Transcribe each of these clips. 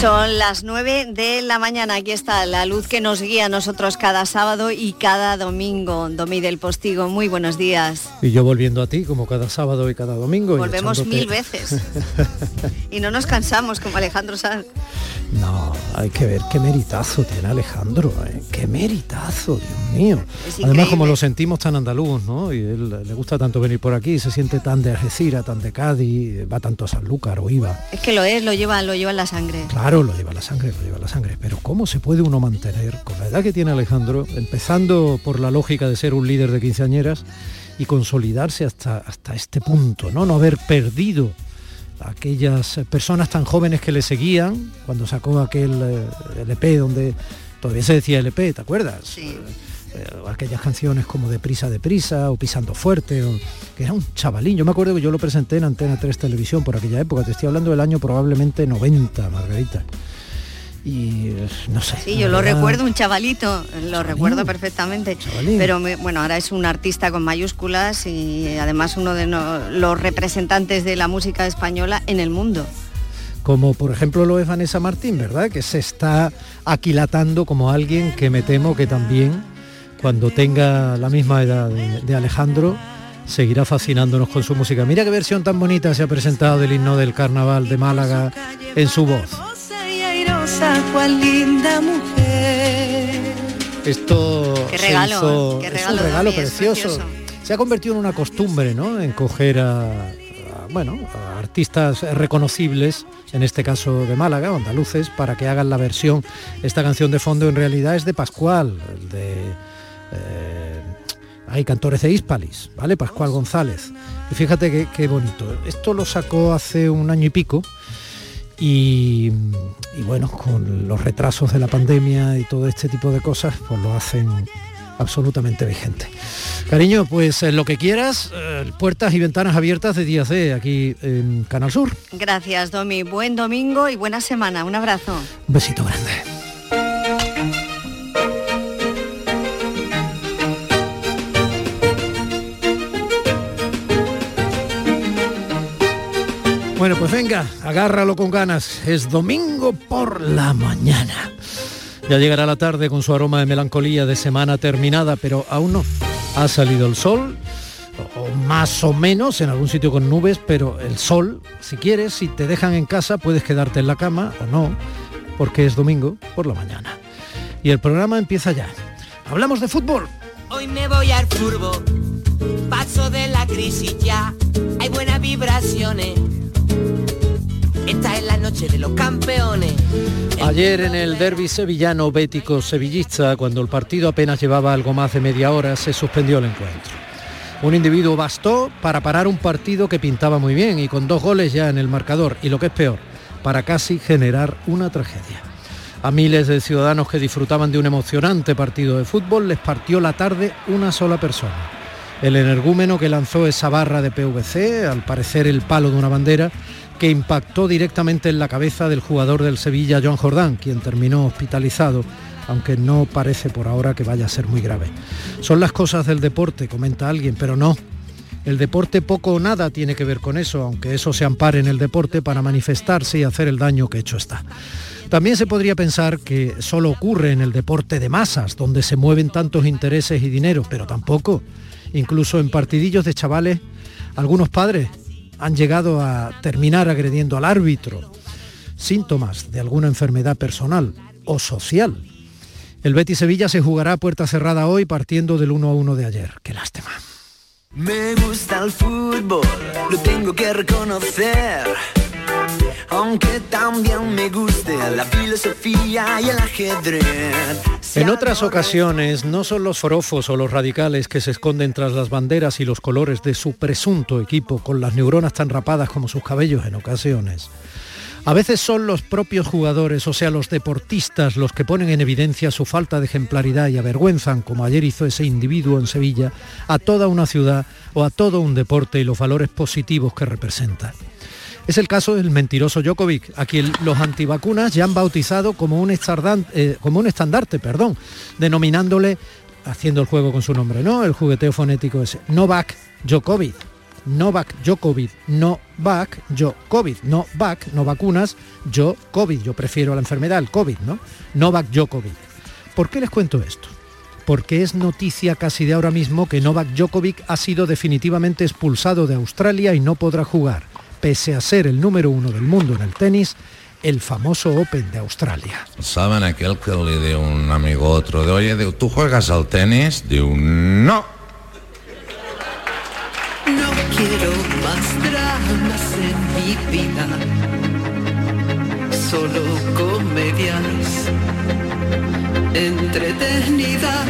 Son las 9 de la mañana, aquí está la luz que nos guía a nosotros cada sábado y cada domingo. Domi del Postigo, muy buenos días. Y yo volviendo a ti como cada sábado y cada domingo. Volvemos mil veces. y no nos cansamos como Alejandro Sanz. No, hay que ver qué meritazo tiene Alejandro, ¿eh? qué meritazo, Dios mío. Además como lo sentimos tan andaluz, ¿no? Y él le gusta tanto venir por aquí, se siente tan de Algeciras, tan de Cádiz, va tanto a Sanlúcar o iba. Es que lo es, lo lleva, lo lleva en la sangre. Claro, lo lleva la sangre, lo lleva la sangre. Pero ¿cómo se puede uno mantener con la edad que tiene Alejandro, empezando por la lógica de ser un líder de quinceañeras y consolidarse hasta, hasta este punto, ¿no? No haber perdido aquellas personas tan jóvenes que le seguían cuando sacó aquel eh, LP donde todavía se decía LP, ¿te acuerdas? Sí. Eh, aquellas canciones como de prisa de prisa o pisando fuerte o, que era un chavalín yo me acuerdo que yo lo presenté en Antena 3 Televisión por aquella época te estoy hablando del año probablemente 90 Margarita y no sé. Sí, yo lo recuerdo, un chavalito, lo recuerdo perfectamente. Pero bueno, ahora es un artista con mayúsculas y además uno de los representantes de la música española en el mundo. Como por ejemplo lo es Vanessa Martín, ¿verdad? Que se está aquilatando como alguien que me temo que también cuando tenga la misma edad de Alejandro seguirá fascinándonos con su música. Mira qué versión tan bonita se ha presentado del himno del carnaval de Málaga en su voz linda mujer. Esto regalo, es un regalo precioso. Se ha convertido en una costumbre, ¿no? En coger a, bueno, a artistas reconocibles, en este caso de Málaga, andaluces, para que hagan la versión. Esta canción de fondo en realidad es de Pascual, de eh, hay cantores de Hispalis, ¿vale? Pascual González. Y fíjate qué bonito. Esto lo sacó hace un año y pico y, bueno, con los retrasos de la pandemia y todo este tipo de cosas, pues lo hacen absolutamente vigente. Cariño, pues eh, lo que quieras, eh, puertas y ventanas abiertas de día C aquí en Canal Sur. Gracias, Domi. Buen domingo y buena semana. Un abrazo. Un besito grande. Pues venga, agárralo con ganas. Es domingo por la mañana. Ya llegará la tarde con su aroma de melancolía de semana terminada, pero aún no. Ha salido el sol, o más o menos en algún sitio con nubes, pero el sol, si quieres, si te dejan en casa, puedes quedarte en la cama o no, porque es domingo por la mañana. Y el programa empieza ya. Hablamos de fútbol. Hoy me voy al furbo, paso de la crisis ya, hay buenas vibraciones esta es la noche de los campeones. Ayer en el derby sevillano bético sevillista, cuando el partido apenas llevaba algo más de media hora, se suspendió el encuentro. Un individuo bastó para parar un partido que pintaba muy bien y con dos goles ya en el marcador y lo que es peor, para casi generar una tragedia. A miles de ciudadanos que disfrutaban de un emocionante partido de fútbol les partió la tarde una sola persona. El energúmeno que lanzó esa barra de PVC, al parecer el palo de una bandera, que impactó directamente en la cabeza del jugador del Sevilla, Joan Jordán, quien terminó hospitalizado, aunque no parece por ahora que vaya a ser muy grave. Son las cosas del deporte, comenta alguien, pero no. El deporte poco o nada tiene que ver con eso, aunque eso se ampare en el deporte para manifestarse y hacer el daño que hecho está. También se podría pensar que solo ocurre en el deporte de masas, donde se mueven tantos intereses y dinero, pero tampoco. Incluso en partidillos de chavales, algunos padres han llegado a terminar agrediendo al árbitro, síntomas de alguna enfermedad personal o social. El Betis Sevilla se jugará a puerta cerrada hoy partiendo del 1 a 1 de ayer. Qué lástima. Me gusta el fútbol, lo tengo que reconocer aunque también me guste la filosofía y el ajedrez. En otras ocasiones no son los forofos o los radicales que se esconden tras las banderas y los colores de su presunto equipo con las neuronas tan rapadas como sus cabellos en ocasiones. A veces son los propios jugadores, o sea, los deportistas, los que ponen en evidencia su falta de ejemplaridad y avergüenzan, como ayer hizo ese individuo en Sevilla, a toda una ciudad o a todo un deporte y los valores positivos que representa. Es el caso del mentiroso Djokovic, a quien los antivacunas ya han bautizado como un, eh, como un estandarte, perdón, denominándole, haciendo el juego con su nombre, ¿no? El jugueteo fonético ese, Novak Djokovic, Novak Djokovic, no back, yo COVID, no back, no vacunas, yo COVID, yo prefiero la enfermedad, el COVID, ¿no? Novak Djokovic. ¿Por qué les cuento esto? Porque es noticia casi de ahora mismo que Novak Djokovic ha sido definitivamente expulsado de Australia y no podrá jugar, pese a ser el número uno del mundo en el tenis, el famoso Open de Australia. ¿Saben aquel que le dio un amigo a otro de, oye, ¿tú juegas al tenis? De un no. No quiero más dramas en mi vida, solo comedias entretenidas.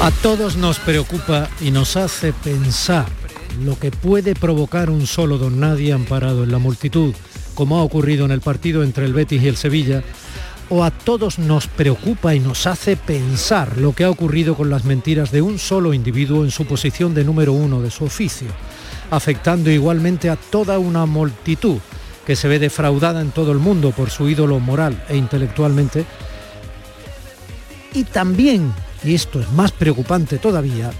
A todos nos preocupa y nos hace pensar lo que puede provocar un solo don nadie amparado en la multitud, como ha ocurrido en el partido entre el Betis y el Sevilla, o a todos nos preocupa y nos hace pensar lo que ha ocurrido con las mentiras de un solo individuo en su posición de número uno de su oficio, afectando igualmente a toda una multitud que se ve defraudada en todo el mundo por su ídolo moral e intelectualmente, y también, y esto es más preocupante todavía,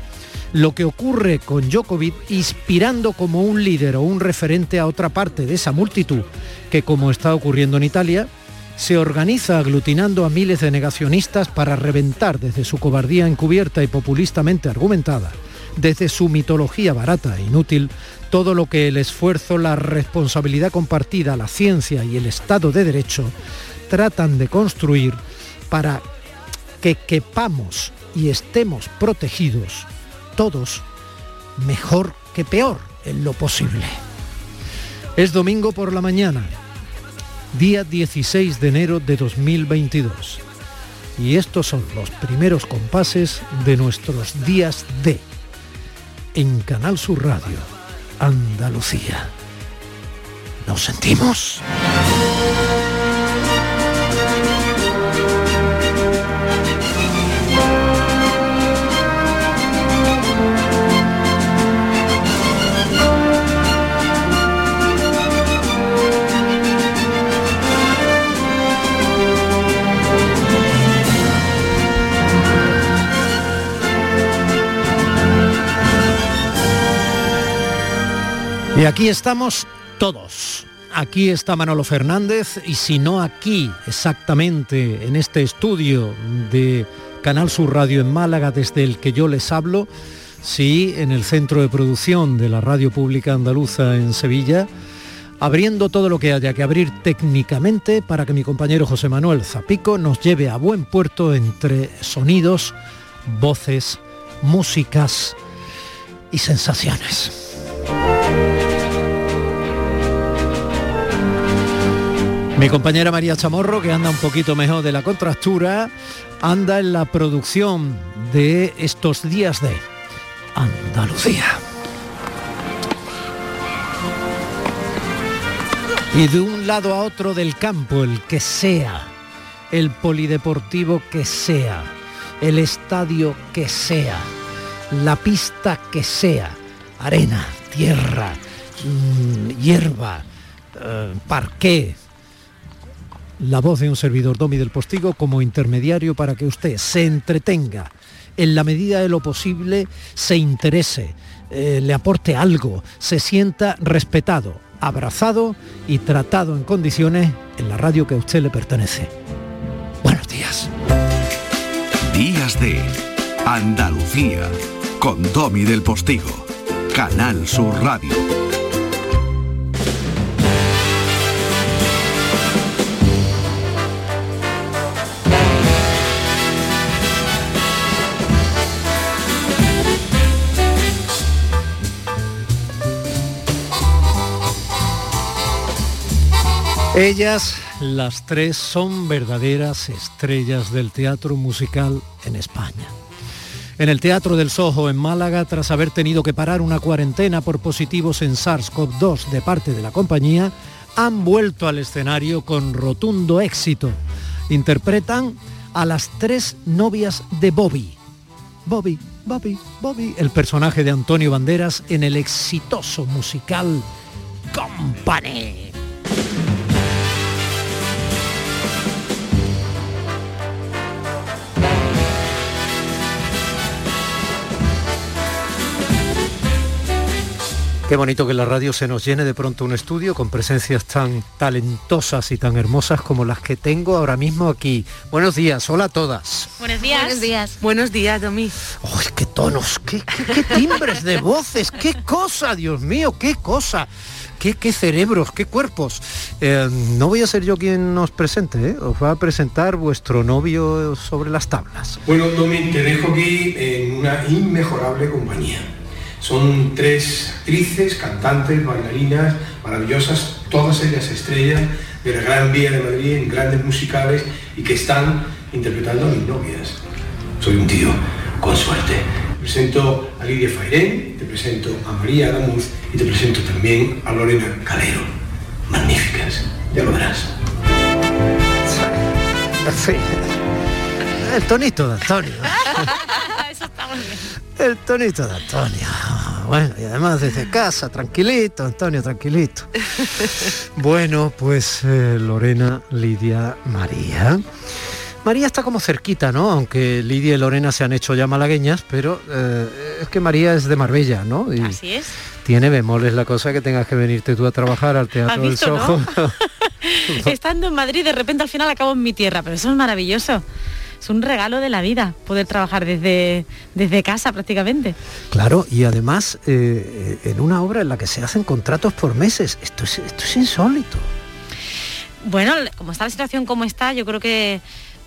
lo que ocurre con Djokovic inspirando como un líder o un referente a otra parte de esa multitud que como está ocurriendo en Italia, se organiza aglutinando a miles de negacionistas para reventar desde su cobardía encubierta y populistamente argumentada, desde su mitología barata e inútil, todo lo que el esfuerzo, la responsabilidad compartida, la ciencia y el Estado de Derecho tratan de construir para que quepamos y estemos protegidos todos mejor que peor en lo posible. Es domingo por la mañana, día 16 de enero de 2022. Y estos son los primeros compases de nuestros días de en Canal Sur Radio, Andalucía. ¿Nos sentimos? Y aquí estamos todos. Aquí está Manolo Fernández y si no aquí exactamente en este estudio de Canal Sur Radio en Málaga desde el que yo les hablo, sí en el centro de producción de la Radio Pública Andaluza en Sevilla, abriendo todo lo que haya que abrir técnicamente para que mi compañero José Manuel Zapico nos lleve a buen puerto entre sonidos, voces, músicas y sensaciones. Mi compañera María Chamorro, que anda un poquito mejor de la contractura, anda en la producción de estos días de Andalucía. Y de un lado a otro del campo, el que sea, el polideportivo que sea, el estadio que sea, la pista que sea, arena, tierra, mm, hierba, eh, parqué, la voz de un servidor Domi del Postigo como intermediario para que usted se entretenga, en la medida de lo posible se interese, eh, le aporte algo, se sienta respetado, abrazado y tratado en condiciones en la radio que a usted le pertenece. Buenos días. Días de Andalucía con Domi del Postigo, Canal Sur Radio. Ellas, las tres, son verdaderas estrellas del teatro musical en España. En el Teatro del Soho en Málaga, tras haber tenido que parar una cuarentena por positivos en SARS-CoV-2 de parte de la compañía, han vuelto al escenario con rotundo éxito. Interpretan a las tres novias de Bobby. Bobby, Bobby, Bobby, el personaje de Antonio Banderas en el exitoso musical Company. Qué bonito que la radio se nos llene de pronto un estudio con presencias tan talentosas y tan hermosas como las que tengo ahora mismo aquí. Buenos días, hola a todas. Buenos días. Buenos días. Buenos días, Domi. ¡Ay, qué tonos! Qué, qué, qué timbres de voces! ¡Qué cosa, Dios mío! ¡Qué cosa! Qué, qué, cerebros, qué cuerpos. Eh, no voy a ser yo quien nos presente, ¿eh? os va a presentar vuestro novio sobre las tablas. Bueno, Domi, te dejo aquí en una inmejorable compañía. Son tres actrices, cantantes, bailarinas, maravillosas, todas ellas estrellas de la Gran Vía de Madrid en grandes musicales y que están interpretando a mis novias. Soy un tío con suerte. Te presento a Lidia Fairén, te presento a María Adamuz y te presento también a Lorena Calero. Magníficas, ya lo verás. Sí. El tonito de Antonio. Eso está muy bien. El tonito de Antonio. Bueno, y además desde casa, tranquilito, Antonio, tranquilito. Bueno, pues eh, Lorena, Lidia, María. María está como cerquita, ¿no? Aunque Lidia y Lorena se han hecho ya malagueñas, pero eh, es que María es de Marbella, ¿no? Y Así es. tiene bemoles la cosa que tengas que venirte tú a trabajar al Teatro ¿Has del no? Soho. Estando en Madrid, de repente al final acabo en mi tierra, pero eso es maravilloso. Es un regalo de la vida poder trabajar desde, desde casa prácticamente. Claro, y además eh, en una obra en la que se hacen contratos por meses. Esto es, esto es insólito. Bueno, como está la situación como está, yo creo que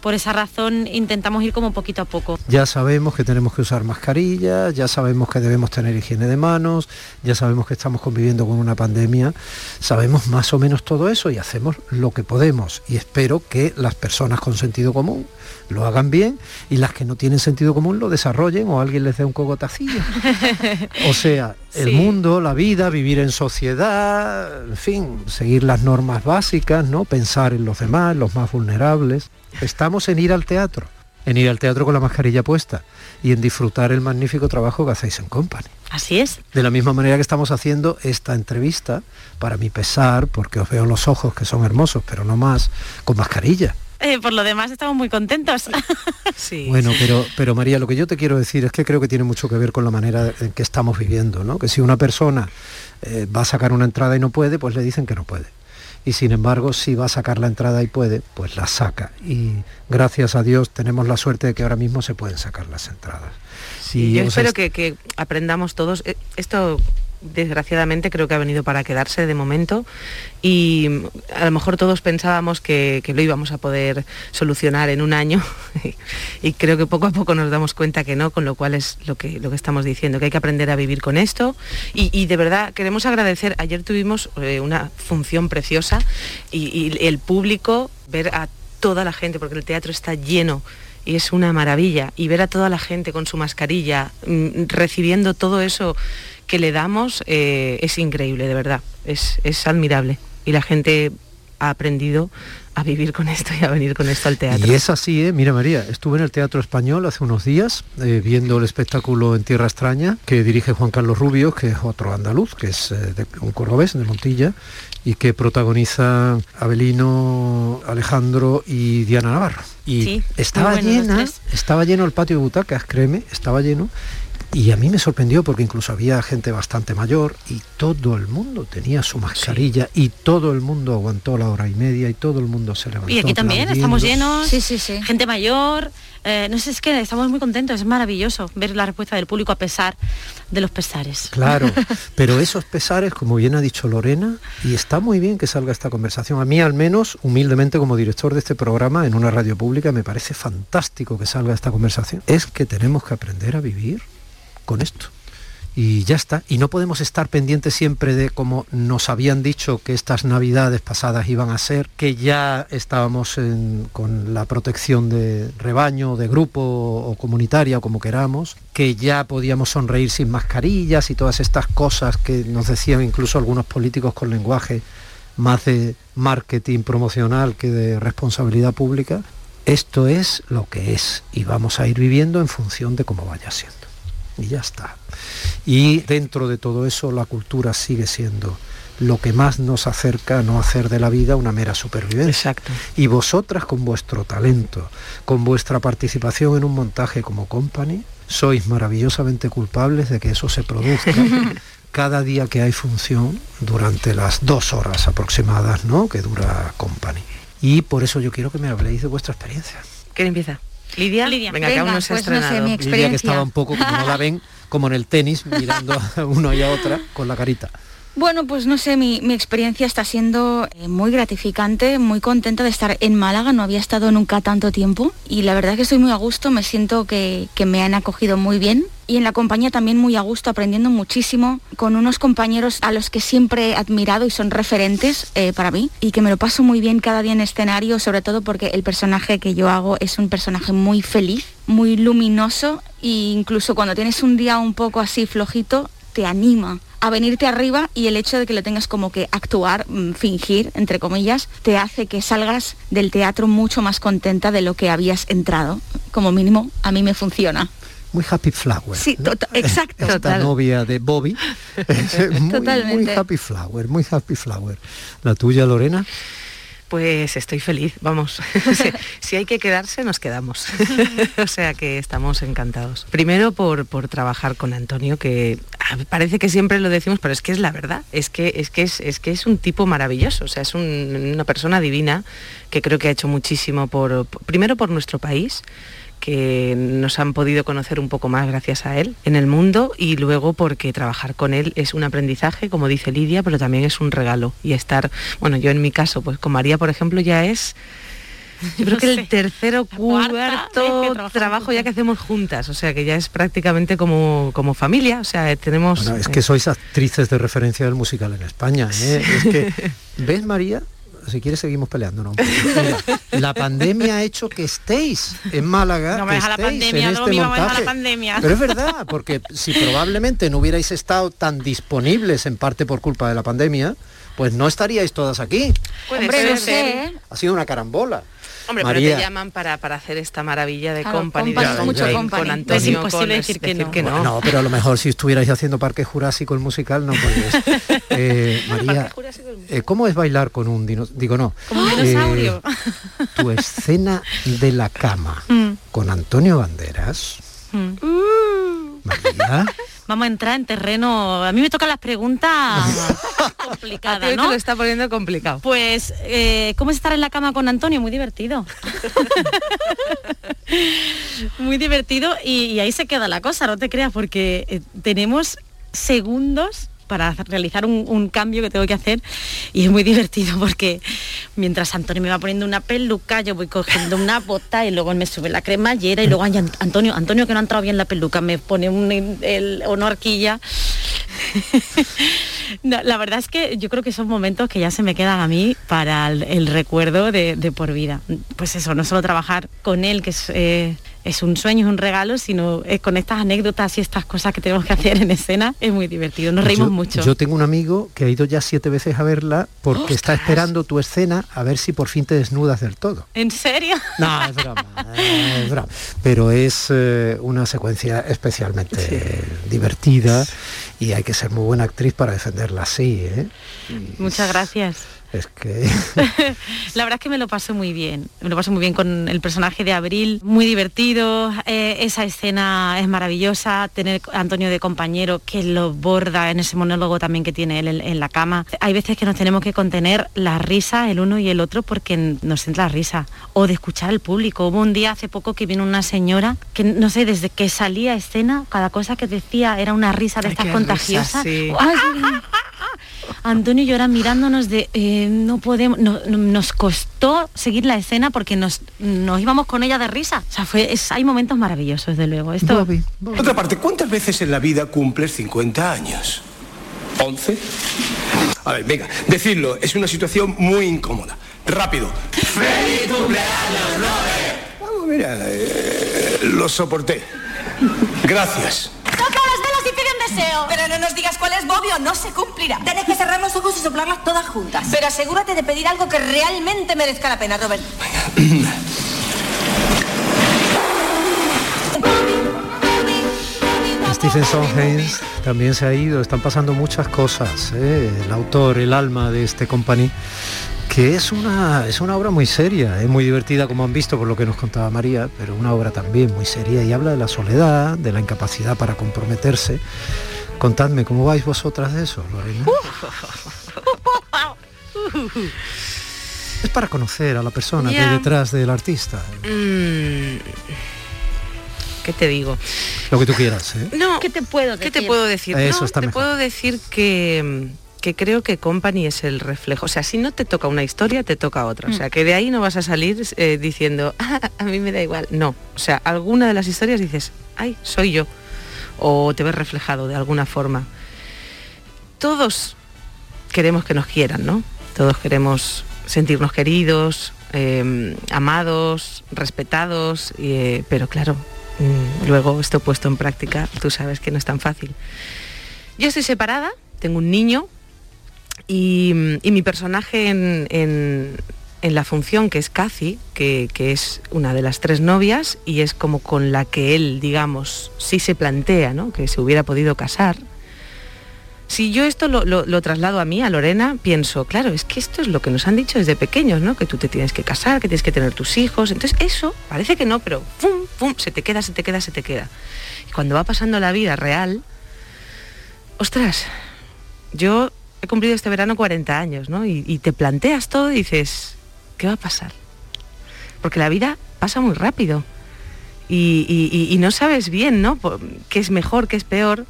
por esa razón intentamos ir como poquito a poco. Ya sabemos que tenemos que usar mascarillas, ya sabemos que debemos tener higiene de manos, ya sabemos que estamos conviviendo con una pandemia, sabemos más o menos todo eso y hacemos lo que podemos. Y espero que las personas con sentido común lo hagan bien y las que no tienen sentido común lo desarrollen o alguien les dé un cogotacillo. o sea, el Sí. mundo, la vida, vivir en sociedad, en fin, seguir las normas básicas, ¿no? Pensar en los demás, los más vulnerables. Estamos en ir al teatro, en ir al teatro con la mascarilla puesta y en disfrutar el magnífico trabajo que hacéis en Company. Así es. De la misma manera que estamos haciendo esta entrevista, para mi pesar, porque os veo los ojos que son hermosos, pero no más, con mascarilla. Eh, por lo demás estamos muy contentos. Sí. Bueno, pero, pero María, lo que yo te quiero decir es que creo que tiene mucho que ver con la manera en que estamos viviendo, ¿no? Que si una persona eh, va a sacar una entrada y no puede, pues le dicen que no puede. Y sin embargo, si va a sacar la entrada y puede, pues la saca. Y gracias a Dios tenemos la suerte de que ahora mismo se pueden sacar las entradas. Sí, Y yo espero que, que aprendamos todos. Eh, Esto desgraciadamente creo que ha venido para quedarse de momento y a lo mejor todos pensábamos que, que lo íbamos a poder solucionar en un año y creo que poco a poco nos damos cuenta que no, con lo cual es lo que, lo que estamos diciendo, que hay que aprender a vivir con esto y, de verdad queremos agradecer, ayer tuvimos eh, una función preciosa y, y el público, ver a toda la gente, porque el teatro está lleno y es una maravilla. Y ver a toda la gente con su mascarilla, mm, recibiendo todo eso que le damos, eh, es increíble, de verdad. Es, es admirable. Y la gente ha aprendido a vivir con esto y a venir con esto al teatro. Y es así, ¿eh? Mira María, estuve en el Teatro Español hace unos días eh, viendo el espectáculo En Tierra Extraña que dirige Juan Carlos Rubio, que es otro andaluz, que es eh, de un cordobés, de Montilla, y que protagoniza Abelino, Alejandro y Diana Navarro. Y Sí, estaba llena, estaba lleno el patio de butacas, créeme, estaba lleno. Y a mí me sorprendió porque incluso había gente bastante mayor y todo el mundo tenía su mascarilla y todo el mundo aguantó la hora y media y todo el mundo se levantó. Y aquí también estamos llenos, Sí, sí, sí. gente mayor. eh, no sé, es que estamos muy contentos, es maravilloso ver la respuesta del público a pesar de los pesares. Claro, pero esos pesares, como bien ha dicho Lorena, y está muy bien que salga esta conversación. A mí al menos, humildemente como director de este programa en una radio pública, me parece fantástico que salga esta conversación. Es que tenemos que aprender a vivir con esto. Y ya está. Y no podemos estar pendientes siempre de como nos habían dicho que estas navidades pasadas iban a ser, que ya estábamos en- con la protección de rebaño, de grupo o comunitaria o como queramos, que ya podíamos sonreír sin mascarillas y todas estas cosas que nos decían incluso algunos políticos con lenguaje más de marketing promocional que de responsabilidad pública. Esto es lo que es y vamos a ir viviendo en función de cómo vaya siendo y ya está. Y dentro de todo eso la cultura sigue siendo lo que más nos acerca a no hacer de la vida una mera supervivencia. Exacto. Y vosotras con vuestro talento, con vuestra participación en un montaje como company, sois maravillosamente culpables de que eso se produzca cada día que hay función durante las dos horas aproximadas ¿no? que dura company. Y por eso yo quiero que me habléis de vuestra experiencia. ¿Quién empieza? Lidia. Lidia. Venga, que Venga, aún no se ha pues no sé, estrenado. mi Lidia que experiencia. estaba un poco, como no la ven, como en el tenis, mirando a uno y a otra con la carita. Bueno, pues no sé, mi, mi experiencia está siendo eh, muy gratificante, muy contenta de estar en Málaga, no había estado nunca tanto tiempo y la verdad que estoy muy a gusto, me siento que, que me han acogido muy bien y en la compañía también muy a gusto, aprendiendo muchísimo con unos compañeros a los que siempre he admirado y son referentes eh, para mí y que me lo paso muy bien cada día en escenario, sobre todo porque el personaje que yo hago es un personaje muy feliz, muy luminoso e incluso cuando tienes un día un poco así flojito, te anima a venirte arriba y el hecho de que lo tengas como que actuar, mm, fingir, entre comillas, te hace que salgas del teatro mucho más contenta de lo que habías entrado. Como mínimo, a mí me funciona. Muy happy flower. Sí, ¿no? exacto. Esta Total. novia de Bobby. es muy, muy Totalmente. happy flower, muy happy flower. La tuya, Lorena. Pues estoy feliz, vamos. si, si hay que quedarse, nos quedamos. o sea que estamos encantados. Primero por, por trabajar con Antonio, que ah, parece que siempre lo decimos, pero es que es la verdad. Es que es, que es, es, que es un tipo maravilloso, o sea, es un- una persona divina que creo que ha hecho muchísimo por, primero por nuestro país que nos han podido conocer un poco más gracias a él en el mundo y luego porque trabajar con él es un aprendizaje, como dice Lidia, pero también es un regalo. Y estar, bueno, yo en mi caso, pues con María, por ejemplo, ya es yo creo No que el sé, tercero, cuarto trabajo ya que hacemos juntas, o sea que ya es prácticamente como, como familia, o sea, tenemos... Bueno, es eh, que sois actrices de referencia del musical en España. ¿eh? Es que, ¿ves, María? Si quieres seguimos peleando, ¿no? La pandemia ha hecho que estéis en Málaga, No me deja la pandemia, no este me la pandemia. Pero es verdad, porque si probablemente no hubierais estado tan disponibles en parte por culpa de la pandemia, pues no estaríais todas aquí. puede Hombre, ser. no sé. Ha sido una carambola. Hombre, María. pero te llaman para, para hacer esta maravilla de Claro, company, company, de mucho Con company. Antonio, Es imposible con- decir que no. Bueno, pero a lo mejor si estuvierais haciendo Parque Jurásico el musical, no podéis. Eh, María, eh, ¿cómo es bailar con un dinosaurio? Digo, no. Como un dinosaurio. Eh, tu escena de la cama Mm. con Antonio Banderas. Mm. María, Vamos a entrar en terreno. A mí me tocan las preguntas A complicadas, te ¿no? lo está poniendo complicado. Pues, eh, ¿cómo es estar en la cama con Antonio? Muy divertido. Muy divertido y, y ahí se queda la cosa, no te creas, porque eh, tenemos segundos para realizar un, cambio que tengo que hacer y es muy divertido porque mientras Antonio me va poniendo una peluca, yo voy cogiendo una bota y luego me sube la cremallera y luego Antonio, Antonio que no ha entrado bien la peluca, me pone un, el, una horquilla. La verdad es que yo creo que son momentos que ya se me quedan a mí para el, recuerdo de, de por vida. Pues eso, no solo trabajar con él, que es, eh, es un sueño, es un regalo, sino eh, con estas anécdotas y estas cosas que tenemos que hacer en escena, es muy divertido, nos reímos yo, mucho. Yo tengo un amigo que ha ido ya siete veces a verla porque está esperando tu escena a ver si por fin te desnudas del todo. ¿En serio? No, es broma, es broma. Pero es eh, una secuencia especialmente divertida y hay que ser muy buena actriz para defenderla así, ¿eh? Muchas gracias. Es que La verdad es que me lo paso muy bien. Me lo paso muy bien con el personaje de Abril, muy divertido. eh, esa escena es maravillosa. Tener a Antonio de compañero que lo borda en ese monólogo también que tiene él en, en la cama. Hay veces que nos tenemos que contener la risa el uno y el otro porque nos entra risa. O de escuchar al público. Hubo un día hace poco que vino una señora que no sé, desde que salía a escena, cada cosa que decía era una risa de estas contagiosas. risa, sí. Antonio y yo ahora mirándonos de eh, no podemos, no- no- nos costó seguir la escena porque nos, nos íbamos con ella de risa. O sea, fue, es- hay momentos maravillosos, de luego. Esto, Bobby, otra parte, ¿cuántas veces en la vida cumples 50 años? ¿11? A ver, venga, decidlo, es una situación muy incómoda. Rápido. ¡Feliz cumpleaños, Robert! Vamos, mira, eh, lo soporté. Gracias. ¡Toca las velas y pide un deseo! Pero no nos digas cuál es, Bobby, o no se cumplirá. Tienes que cerrar los ojos y soplarlas todas juntas. Pero asegúrate de pedir algo que realmente merezca la pena, Robert. Stephen Sondheim también se ha ido, están pasando muchas cosas. ¿eh? El autor, el alma de este company, que es una, es una obra muy seria, es muy divertida como han visto por lo que nos contaba María, pero una obra también muy seria y habla de la soledad, de la incapacidad para comprometerse. Contadme, ¿cómo vais vosotras de eso, Lorena? es para conocer a la persona que hay detrás del artista. Mm. ¿Qué te digo? Lo que tú quieras, ¿eh? No, ¿Qué te puedo decir? ¿Qué te puedo decir? Eso No, está te mejor. puedo decir que, que creo que Company es el reflejo. O sea, si no te toca una historia, te toca otra. O sea, que de ahí no vas a salir eh, diciendo, "Ah, a mí me da igual. No. O sea, alguna de las historias dices, ay, soy yo. O te ves reflejado de alguna forma. Todos queremos que nos quieran, ¿no? Todos queremos sentirnos queridos, eh, amados, respetados, eh, pero claro, mm, luego esto puesto en práctica, tú sabes que no es tan fácil. Yo estoy separada, tengo un niño y, mi personaje en, en- la función, que es Cathy, que, que es una de las tres novias y es como con la que él, digamos, sí se plantea, ¿no? Que se hubiera podido casar. Si yo esto lo, lo- traslado a mí, a Lorena, pienso, claro, es que esto es lo que nos han dicho desde pequeños, ¿no? Que tú te tienes que casar, que tienes que tener tus hijos. Entonces eso, parece que no, pero ¡pum, pum! Se te queda, se te queda, se te queda. Y cuando va pasando la vida real, ostras, yo he cumplido este verano 40 años, ¿no? Y, y te planteas todo y dices, ¿qué va a pasar? Porque la vida pasa muy rápido. Y, y- y- y no sabes bien, ¿no? Por- ¿Qué es mejor, qué es peor?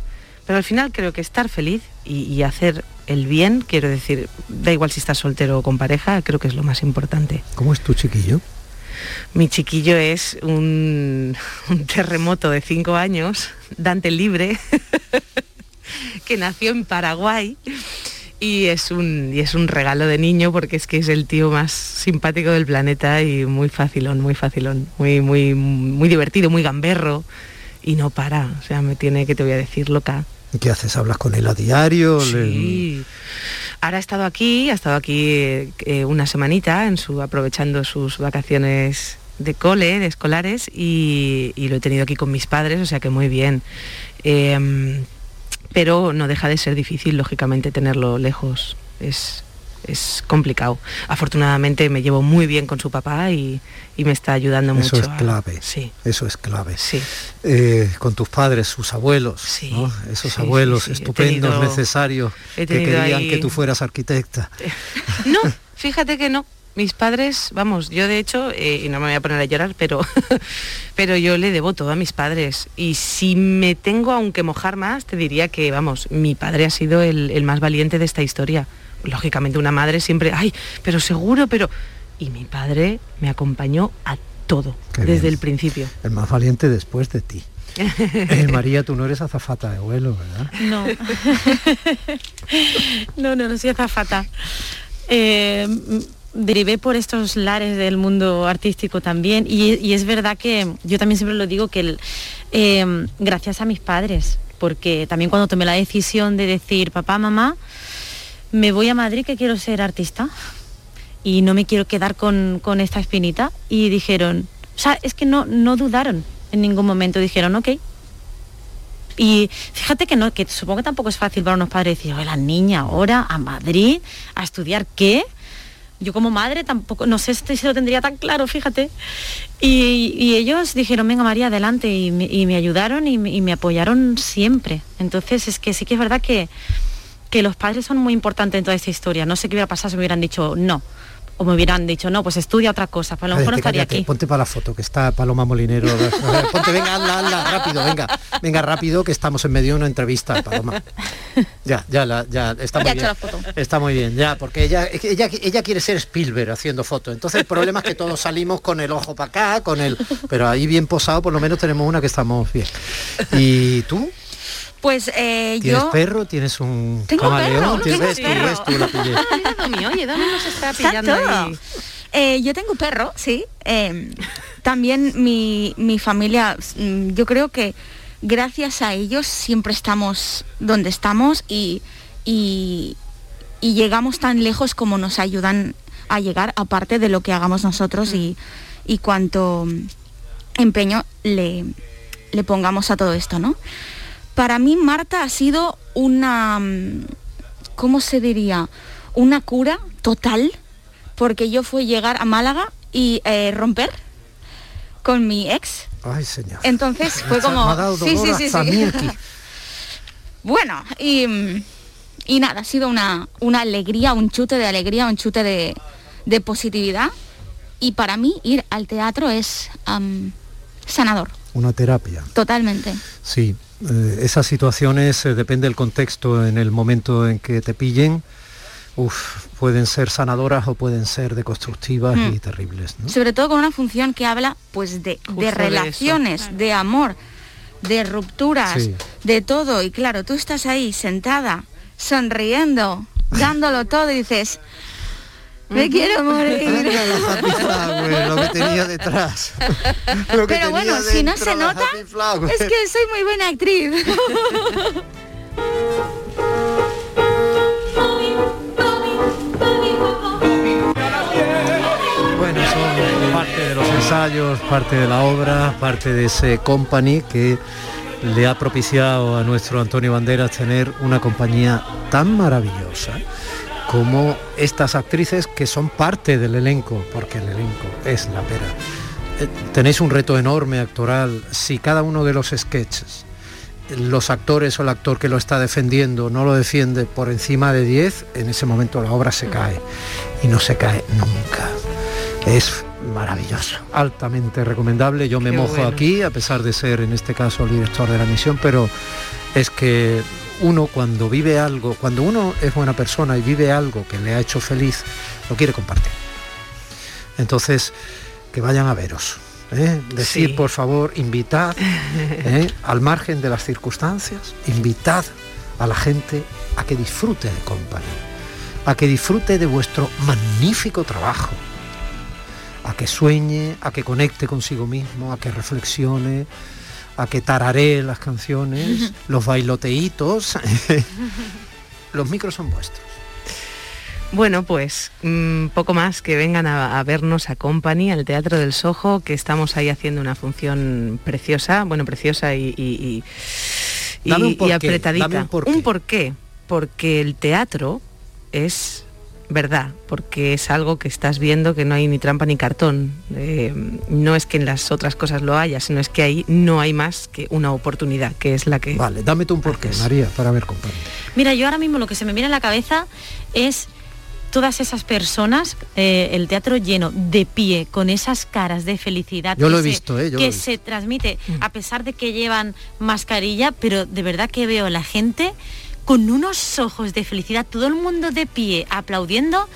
Pero al final creo que estar feliz y, y hacer el bien, quiero decir, da igual si estás soltero o con pareja, creo que es lo más importante. ¿Cómo es tu chiquillo? Mi chiquillo es un, un terremoto de cinco años, Dante Libre, que nació en Paraguay y es, un, y es un regalo de niño porque es que es el tío más simpático del planeta y muy facilón, muy facilón, muy, muy, muy divertido, muy gamberro y no para, o sea, me tiene, que te voy a decir, loca. ¿Y ¿Qué haces? ¿Hablas con él a diario? Le-. Ahora ha estado aquí, ha estado aquí eh, eh, una semanita en su, aprovechando sus vacaciones de cole, de escolares, y, y lo he tenido aquí con mis padres, o sea que muy bien. Em, pero no deja de ser difícil, lógicamente, tenerlo lejos. Es, es complicado. Afortunadamente me llevo muy bien con su papá y, y me está ayudando Eso mucho. es a- clave. sí. Eso es clave. Sí. Eh, con tus padres, sus abuelos, ¿no? esos sí, abuelos sí, sí. Estupendos, tenido- necesarios, que querían ahí- que tú fueras arquitecta. No, fíjate que no. Mis padres, vamos, yo de hecho, eh, y no me voy a poner a llorar, pero, pero yo le debo todo a mis padres. Y si me tengo aunque mojar más, te diría que, vamos, mi padre ha sido el, el más valiente de esta historia. Lógicamente una madre siempre, ay, pero seguro, pero... Y mi padre me acompañó a todo, Qué desde bien. el principio. El más valiente después de ti. Eh, María, tú no eres azafata de vuelo, ¿verdad? No. no, no, no soy azafata. Eh, derivé por estos lares del mundo artístico también y, es verdad que yo también siempre lo digo que el- eh, gracias a mis padres, porque también cuando tomé la decisión de decir, papá, mamá, me voy a Madrid que quiero ser artista y no me quiero quedar con, con esta espinita y dijeron, o sea, es que no, no dudaron en ningún momento, dijeron, ok, y fíjate que no, que supongo que tampoco es fácil para unos padres decir, "Oye, la niña ahora a Madrid a estudiar qué. Yo como madre tampoco, no sé si lo tendría tan claro, fíjate. Y, ellos dijeron, venga María, adelante, y me, ayudaron y me, y me apoyaron siempre. Entonces es que sí que es verdad que, que los padres son muy importantes en toda esta historia. No sé qué hubiera pasado si me hubieran dicho no. O me hubieran dicho, no, pues estudia otra cosa, pues a lo mejor no estaría cállate, aquí. Ponte para la foto, que está Paloma Molinero. Ponte, venga, hazla, hazla, rápido, venga. Venga, rápido, que estamos en medio de una entrevista, Paloma. Ya, ya, la- ya, está muy Ya he bien. hecho la foto. Está muy bien, ya, porque ella, ella, ella quiere ser Spielberg haciendo fotos. Entonces el problema es que todos salimos con el ojo para acá, con el. Pero ahí bien posado, por lo menos tenemos una que estamos bien. ¿Y tú? Pues eh, ¿Tienes yo... perro? ¿Tienes un Tengo camaleón? perro, ¿Tienes- tengo tú, la Domi, oye, Domi nos está Está pillando ahí. Eh, yo tengo perro, sí. Eh, también mi, mi familia, mm, yo creo que gracias a ellos siempre estamos donde estamos y, y- y llegamos tan lejos como nos ayudan a llegar, aparte de lo que hagamos nosotros y, y cuánto empeño le, le pongamos a todo esto, ¿no? Para mí Marta ha sido una, mm, ¿cómo se diría? Una cura total, porque yo fui llegar a Málaga y eh, romper con mi ex. Ay, señor. Entonces fue como... sí, sí, sí, sí. bueno, y, mm, y, nada, ha sido una, una, alegría, un chute de alegría, un chute de, de positividad. Y para mí ir al teatro es sanador. Una terapia. Totalmente. Sí, eh, esas situaciones, eh, depende del contexto, en el momento en que te pillen, pueden ser sanadoras o pueden ser deconstructivas y mm. terribles. Sobre todo con una función que habla pues de, relaciones, de, amor, de rupturas, de todo. Y claro, tú estás ahí sentada, sonriendo, dándolo todo y dices, me quiero morir. lo que tenía detrás. Pero bueno, si no se nota, es que soy muy buena actriz. Bueno, son parte de los ensayos, parte de la obra, parte de ese company que le ha propiciado a nuestro Antonio Banderas tener una compañía tan maravillosa como estas actrices que son parte del elenco, porque el elenco es la pera. Eh, tenéis un reto enorme actoral. Si cada uno de los sketches, los actores o el actor que lo está defendiendo no lo defiende por encima de 10, en ese momento la obra se cae. Y no se cae nunca. Es maravilloso, altamente recomendable. Yo me mojo aquí, a pesar de ser en este caso el director de la misión, pero es que uno cuando vive algo, cuando uno es buena persona y vive algo que le ha hecho feliz, lo quiere compartir. Entonces, que vayan a veros. ¿eh? Decir, por favor, invitad, ¿eh? al margen de las circunstancias, invitad a la gente a que disfrute de compañía, a que disfrute de vuestro magnífico trabajo, a que sueñe, a que conecte consigo mismo, a que reflexione, a que tararé las canciones, los bailoteitos. los micros son vuestros. Bueno, pues mm, poco más que vengan a, vernos a Company, al Teatro del Sojo, que estamos ahí haciendo una función preciosa, bueno, preciosa y, y, y, apretadita. un porqué, porque el teatro es verdad, porque es algo que estás viendo que no hay ni trampa ni cartón. Eh, no es que en las otras cosas lo haya, sino es que ahí no hay más que una oportunidad, que es la que... Vale, dame tú un porqué, María, para ver, compadre. Mira, yo ahora mismo lo que se me viene a la cabeza es todas esas personas, eh, el teatro lleno, de pie, con esas caras de felicidad yo que, lo he visto, eh, que se transmite, mm. a pesar de que llevan mascarilla, pero de verdad que veo la gente con unos ojos de felicidad, todo el mundo de pie aplaudiendo,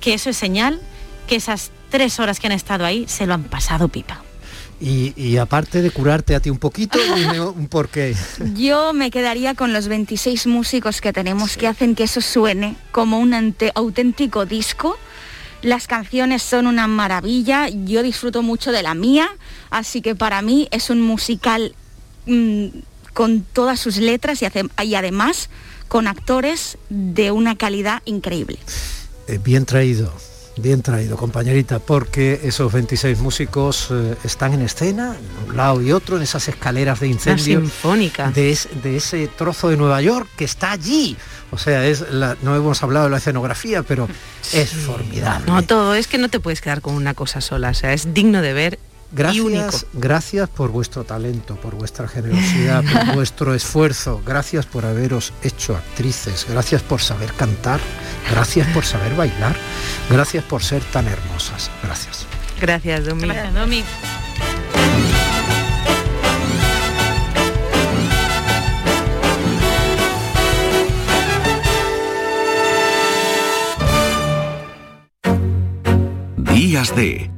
que eso es señal que esas tres horas que han estado ahí se lo han pasado pipa. Y, aparte de curarte a ti un poquito, dime un porqué. Yo me quedaría con los 26 músicos que tenemos que hacen que eso suene como un auténtico disco. Las canciones son una maravilla, yo disfruto mucho de la mía, así que para mí es un musical mm, con todas sus letras y, además con actores de una calidad increíble. Eh, bien traído, bien traído, compañerita, porque esos 26 músicos eh, están en escena, un lado y otro, en esas escaleras de incendio. sinfónica. De, de, ese trozo de Nueva York que está allí. O sea, es no hemos hablado de la escenografía, pero es formidable. No, todo, es que no te puedes quedar con una cosa sola, o sea, es digno de ver Gracias, gracias por vuestro talento, por vuestra generosidad, por vuestro esfuerzo. Gracias por haberos hecho actrices. Gracias por saber cantar. Gracias por saber bailar. Gracias por ser tan hermosas. Gracias. Gracias, Domi. Gracias, Domi. Días de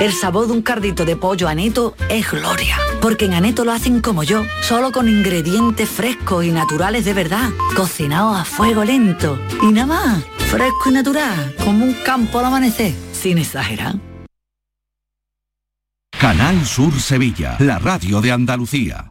El sabor de un cardito de pollo aneto es gloria, porque en aneto lo hacen como yo, solo con ingredientes frescos y naturales de verdad, cocinados a fuego lento. Y nada más, fresco y natural, como un campo al amanecer, sin exagerar. Canal Sur Sevilla, la radio de Andalucía.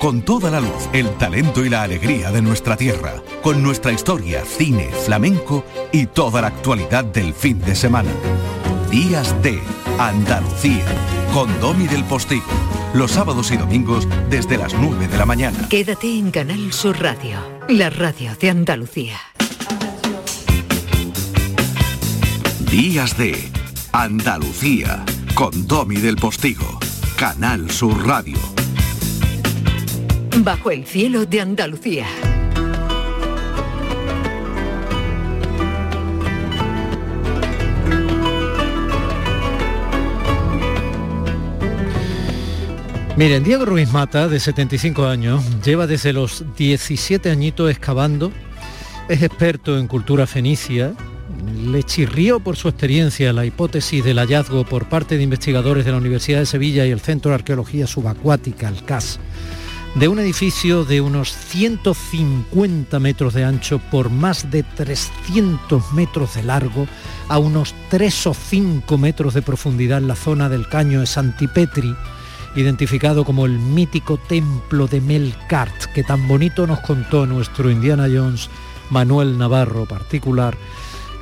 con toda la luz, el talento y la alegría de nuestra tierra, con nuestra historia, cine, flamenco y toda la actualidad del fin de semana. Días de Andalucía, con Domi del Postigo, los sábados y domingos desde las 9 de la mañana. Quédate en Canal Sur Radio, la radio de Andalucía. Días de Andalucía, con Domi del Postigo, Canal Sur Radio. Bajo el cielo de Andalucía. Miren, Diego Ruiz Mata, de 75 años, lleva desde los 17 añitos excavando, es experto en cultura fenicia, le chirrió por su experiencia la hipótesis del hallazgo por parte de investigadores de la Universidad de Sevilla y el Centro de Arqueología Subacuática, el CAS, de un edificio de unos 150 metros de ancho por más de 300 metros de largo, a unos 3 o 5 metros de profundidad en la zona del caño de Santipetri, identificado como el mítico templo de Melkart, que tan bonito nos contó nuestro Indiana Jones Manuel Navarro particular,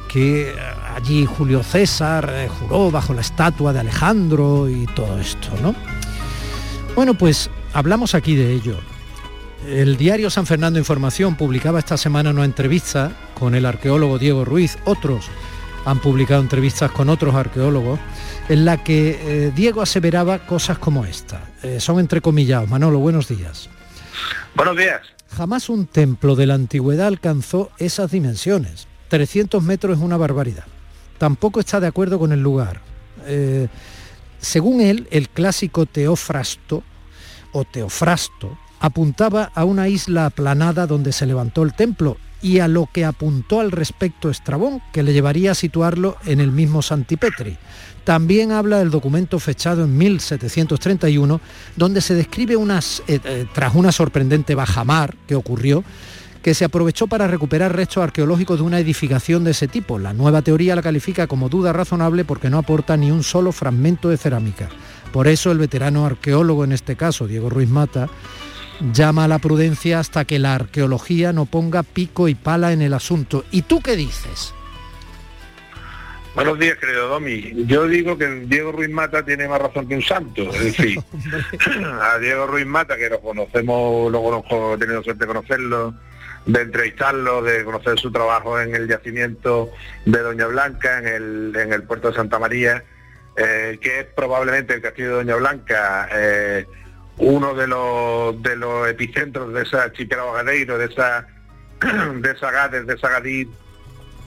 que allí Julio César eh, juró bajo la estatua de Alejandro y todo esto, ¿no? Bueno, pues hablamos aquí de ello. El diario San Fernando Información publicaba esta semana una entrevista con el arqueólogo Diego Ruiz, otros han publicado entrevistas con otros arqueólogos, en la que eh, Diego aseveraba cosas como esta. Eh, son entrecomillados. Manolo, buenos días. Buenos días. Jamás un templo de la antigüedad alcanzó esas dimensiones. 300 metros es una barbaridad. Tampoco está de acuerdo con el lugar. Eh, según él, el clásico Teofrasto o Teofrasto apuntaba a una isla aplanada donde se levantó el templo y a lo que apuntó al respecto Estrabón, que le llevaría a situarlo en el mismo Santipetri. También habla del documento fechado en 1731, donde se describe eh, eh, tras una sorprendente bajamar que ocurrió, que se aprovechó para recuperar restos arqueológicos de una edificación de ese tipo. La nueva teoría la califica como duda razonable porque no aporta ni un solo fragmento de cerámica. Por eso el veterano arqueólogo, en este caso Diego Ruiz Mata, llama a la prudencia hasta que la arqueología no ponga pico y pala en el asunto. ¿Y tú qué dices? Buenos días, querido Domi. Yo digo que Diego Ruiz Mata tiene más razón que un santo. Es decir, a Diego Ruiz Mata, que lo conocemos, lo conozco, he tenido suerte de conocerlo, de entrevistarlo, de conocer su trabajo en el yacimiento de Doña Blanca, en el, en el puerto de Santa María, eh, que es probablemente el castillo de Doña Blanca, eh, uno de los de los epicentros de esa chiquera de esa de esa gades, de esa gadí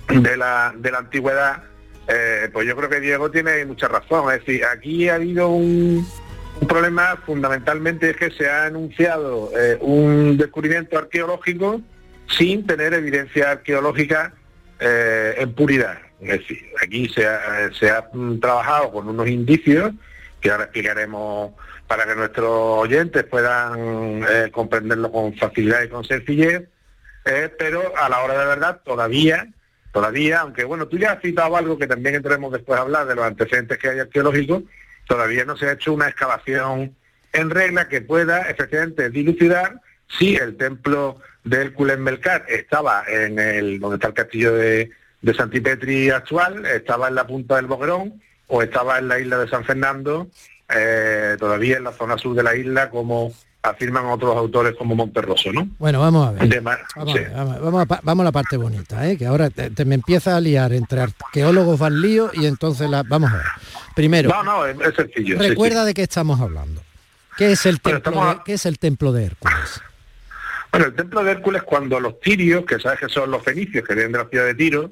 de la, de la antigüedad, eh, pues yo creo que Diego tiene mucha razón. Es decir, aquí ha habido un, problema fundamentalmente es que se ha anunciado un descubrimiento arqueológico sin tener evidencia arqueológica en puridad. Es decir, aquí se ha, mm, trabajado con unos indicios que ahora explicaremos para que nuestros oyentes puedan eh, comprenderlo con facilidad y con sencillez, eh, pero a la hora de verdad todavía, todavía, aunque bueno, tú ya has citado algo que también entremos después a hablar de los antecedentes que hay arqueológicos, todavía no se ha hecho una excavación en regla que pueda efectivamente dilucidar si el templo de Hércules Melcar estaba en el donde está el castillo de, de Santipetri actual, estaba en la punta del Boquerón o estaba en la isla de San Fernando, eh, todavía en la zona sur de la isla, como afirman otros autores como Monterroso, ¿no? Bueno, vamos a ver. De mar- Vamos, sí. a, ver, vamos, vamos a pa- vamos a la parte bonita, ¿eh? que ahora te, te me empieza a liar entre arqueólogos van lío y entonces la, vamos a ver. Primero, No, no, es, es sencillo. recuerda sí. de qué estamos hablando. ¿Qué es el Bueno, templo, de, ¿qué es el templo de Hércules? Bueno, el templo de Hércules, cuando los tirios, que sabes que son los fenicios que vienen de la ciudad de Tiro,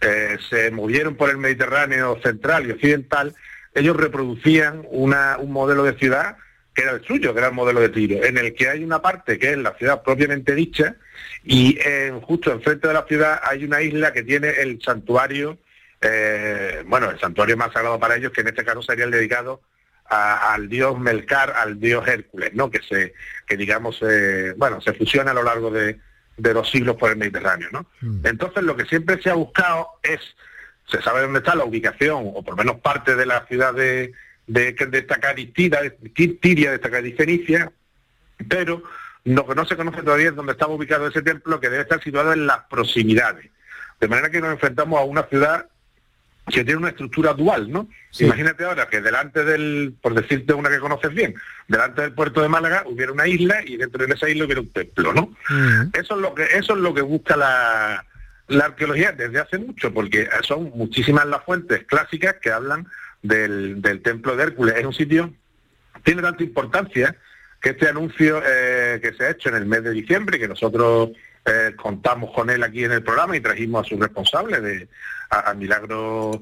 eh, se movieron por el Mediterráneo central y occidental, ellos reproducían una- un modelo de ciudad que era el suyo, que era el modelo de Tiro, en el que hay una parte que es la ciudad propiamente dicha y eh, justo enfrente de la ciudad hay una isla que tiene el santuario, eh, bueno, el santuario más sagrado para ellos, que en este caso sería el dedicado a- al dios Melcar, al dios Hércules, ¿no? Que se, que digamos, eh, bueno, se fusiona a lo largo de, de los siglos por el Mediterráneo, ¿no? Entonces lo que siempre se ha buscado es, se sabe dónde está la ubicación, o por lo menos parte de la ciudad de, de, de esta Caristida, de Tiria, de esta Fenicia, pero lo que no se conoce todavía es dónde estaba ubicado ese templo, que debe estar situado en las proximidades. De manera que nos enfrentamos a una ciudad que tiene una estructura dual, ¿no? Imagínate ahora que delante del, por decirte una que conoces bien, delante del puerto de Málaga hubiera una isla y dentro de esa isla hubiera un templo, ¿no? Eso es lo que eso es lo que busca la, la arqueología desde hace mucho, porque son muchísimas las fuentes clásicas que hablan del, del templo de Hércules. Es un sitio tiene tanta importancia que este anuncio eh, que se ha hecho en el mes de diciembre, que nosotros eh, contamos con él aquí en el programa y trajimos a su responsable, de, a, a Milagro,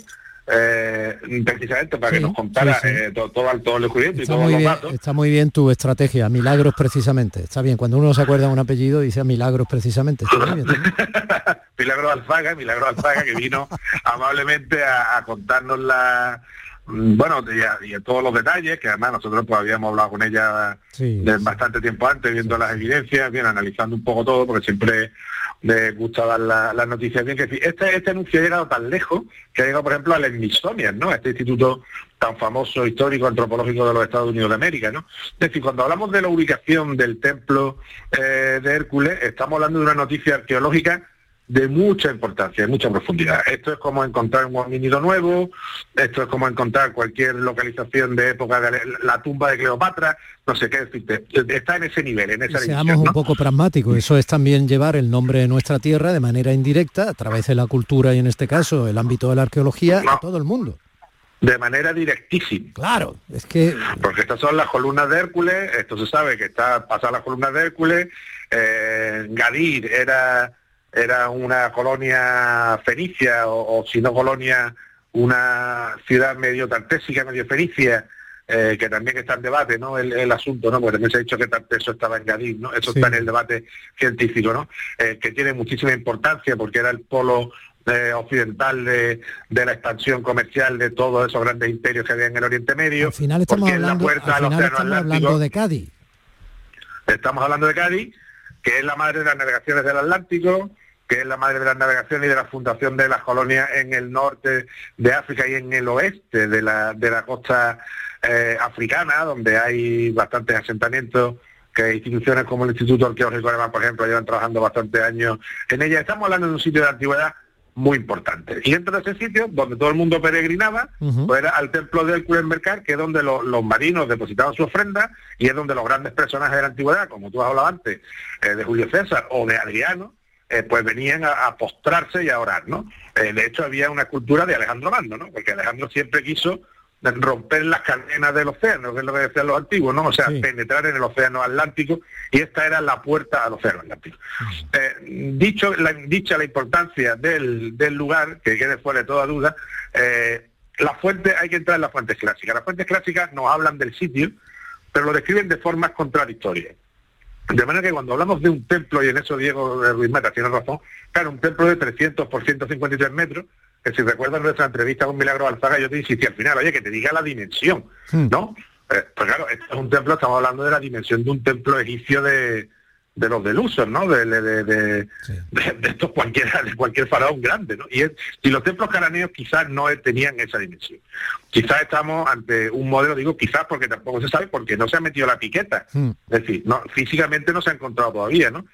eh, precisamente para que nos contara sí, sí. eh, todo, todo, todo el descubrimiento y Está todos muy, los bien, datos. está muy bien tu estrategia, milagros precisamente. Está bien, cuando uno se acuerda de un apellido dice milagros precisamente. Está muy bien, está muy bien. Milagro Alfaga, Milagro Alfaga, que vino amablemente a, a contarnos la bueno, y, a- y a todos los detalles, que además nosotros pues habíamos hablado con ella Sí, de bastante tiempo antes, viendo las evidencias, bien, analizando un poco todo, porque siempre le gusta dar la- las noticias bien. Que este, este anuncio ha llegado tan lejos que ha llegado, por ejemplo, al Smithsonian, ¿no? Este instituto tan famoso, histórico, antropológico de los Estados Unidos de América, ¿no? Es decir, cuando hablamos de la ubicación del templo eh, de Hércules, estamos hablando de una noticia arqueológica de mucha importancia, de mucha profundidad. Esto es como encontrar un homínido nuevo, esto es como encontrar cualquier localización de época de la, tumba de Cleopatra, no sé qué decirte. Está en ese nivel, en esa seamos un poco pragmáticos, eso es también llevar el nombre de nuestra tierra de manera indirecta, a través de la cultura y en este caso el ámbito de la arqueología, a todo el mundo. De manera directísima. Claro, es que... Porque estas son las columnas de Hércules, esto se sabe que está pasada las columnas de Hércules, eh, Gadir era, era una colonia fenicia, o, o si no colonia, una ciudad medio tartésica, medio fenicia, eh, que también está en debate, ¿no? El, el asunto, ¿no? Porque también se ha dicho que Tarteso estaba en Gadir, ¿no? Eso Sí. está en el debate científico, ¿no? Eh, que tiene muchísima importancia porque era el polo eh, occidental de, de la expansión comercial de todos esos grandes imperios que había en el Oriente Medio. Al final estamos hablando, al al final estamos hablando de Cádiz. Estamos hablando de Cádiz, que es la madre de las navegaciones del Atlántico, que es la madre de las navegaciones y de la fundación de las colonias en el norte de África y en el oeste de la, de la costa eh, africana, donde hay bastantes asentamientos que instituciones como el Instituto Arqueológico Alemán, por ejemplo, llevan trabajando bastantes años en ella. Estamos hablando de un sitio de antigüedad muy importante. Y dentro de ese sitio, donde todo el mundo peregrinaba, pues era al templo de Hércules Mercar, que es donde lo- los marinos depositaban su ofrenda y es donde los grandes personajes de la antigüedad, como tú has hablado antes, eh, de Julio César o de Adriano, eh, pues venían a, a postrarse y a orar, ¿no? Eh, de hecho, había una cultura de Alejandro Magno, ¿no? Porque Alejandro siempre quiso romper las cadenas del océano, que es lo que decían los antiguos, ¿no? O sea, penetrar en el océano Atlántico y esta era la puerta al océano Atlántico. Eh, dicho la, dicha la importancia del, del lugar, que quede fuera de toda duda, eh, la fuente, hay que entrar en las fuentes clásicas. Las fuentes clásicas nos hablan del sitio, pero lo describen de formas contradictorias. De manera que cuando hablamos de un templo, y en eso Diego Ruiz Mata tiene razón, claro, un templo de 300 por 153 metros, que si recuerdas nuestra entrevista con Milagro Alzaga, yo te insistí al final, oye, que te diga la dimensión, ¿no? Eh, pues claro, este es un templo, estamos hablando de la dimensión de un templo egipcio de, de los uso, ¿no? De, de, de, de- de- de estos cualquiera, de cualquier faraón grande, ¿no? Y, es- y los templos cananeos quizás no tenían esa dimensión. Quizás estamos ante un modelo, digo quizás porque tampoco se sabe, porque no se ha metido la piqueta. Es decir, no, físicamente no se ha encontrado todavía, ¿no?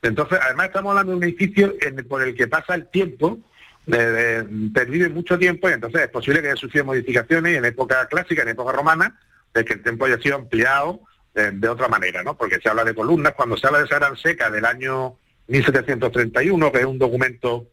Entonces, además estamos hablando de un edificio en- por el que pasa el tiempo, de- pervive mucho tiempo, y entonces es posible que haya sufrido modificaciones y en época clásica, en época romana, de que el tiempo haya sido ampliado eh, de otra manera, ¿no? Porque se habla de columnas, cuando se habla de esa gran seca del año 1731, que es un documento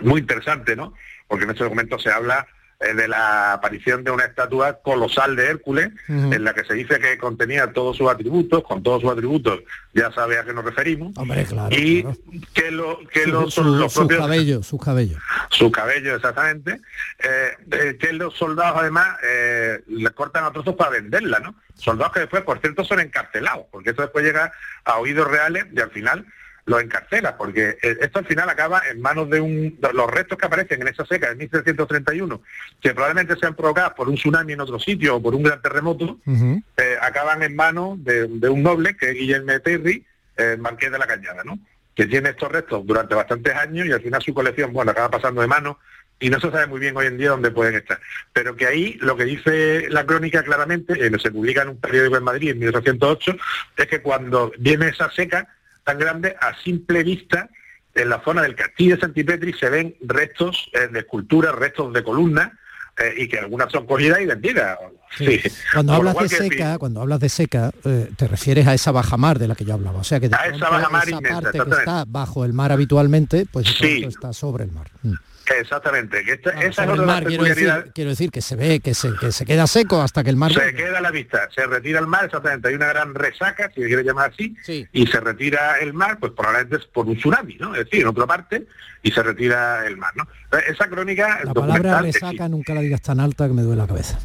muy interesante, ¿no? Porque en ese documento se habla de la aparición de una estatua colosal de Hércules, en la que se dice que contenía todos sus atributos, con todos sus atributos ya sabe a qué nos referimos, Hombre, claro. y claro. que, lo, que Su- los, su- los sus propios cabellos, sus cabellos. exactamente, eh, eh, que los soldados además eh, le cortan a trozos para venderla, ¿no? Soldados que después, por cierto, son encarcelados, porque esto después llega a oídos reales y al final los encarcela, porque eh, esto al final acaba en manos de un... de los restos que aparecen en esa seca de 1731, que probablemente sean provocados por un tsunami en otro sitio o por un gran terremoto, eh, acaban en manos de, de un noble, que es Guillermo Terry, eh, marqués de la Cañada, ¿no? que tiene estos restos durante bastantes años y al final su colección, bueno, acaba pasando de mano y no se sabe muy bien hoy en día dónde pueden estar. Pero que ahí lo que dice la crónica claramente, eh, se publica en un periódico en Madrid en 1808, es que cuando viene esa seca tan grande, a simple vista, en la zona del castillo de Santipetri se ven restos eh, de esculturas, restos de columnas, eh, y que algunas son cogidas y vendidas. Sí. Cuando hablas de que, seca, cuando hablas de seca, eh, te refieres a esa bajamar de la que yo hablaba. O sea que de A esa pronto bajamar esa inmensa, parte que está bajo el mar habitualmente, pues de Sí. pronto está sobre el mar. Mm. Exactamente, que esta- esa es otra mar, quiero decir, peculiaridades. quiero decir que se ve, que se, que se queda seco hasta que el mar... Se queda a la vista, se retira el mar, exactamente, hay una gran resaca, si se quiere llamar así, y se retira el mar, pues probablemente es por un tsunami, ¿no? Es decir, en otra parte, y se retira el mar, ¿no? Esa crónica La palabra resaca nunca la digas tan alta que me duele la cabeza.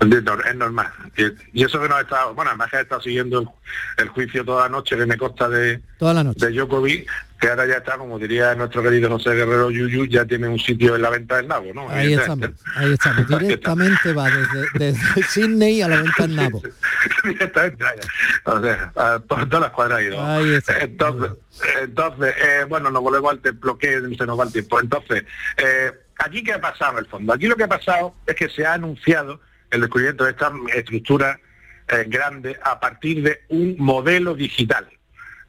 Es normal. Y eso que no ha estado, bueno, además que ha estado siguiendo el, el juicio toda la noche que me consta de, Toda la noche. de Djokovic, que ahora ya está, como diría nuestro querido José Guerrero Yuyu, ya tiene un sitio en la venta del Nabo, ¿no? Ahí estamos, ahí estamos. Directamente va desde, desde Sydney a la venta en Nabo. O sea, por todas las cuadras ido. Ahí está. Entonces, entonces eh, bueno, nos volvemos al templo que se nos va el tiempo. Entonces, eh, aquí qué ha pasado en el fondo. Aquí lo que ha pasado es que se ha anunciado el descubrimiento de esta estructura eh, grande a partir de un modelo digital.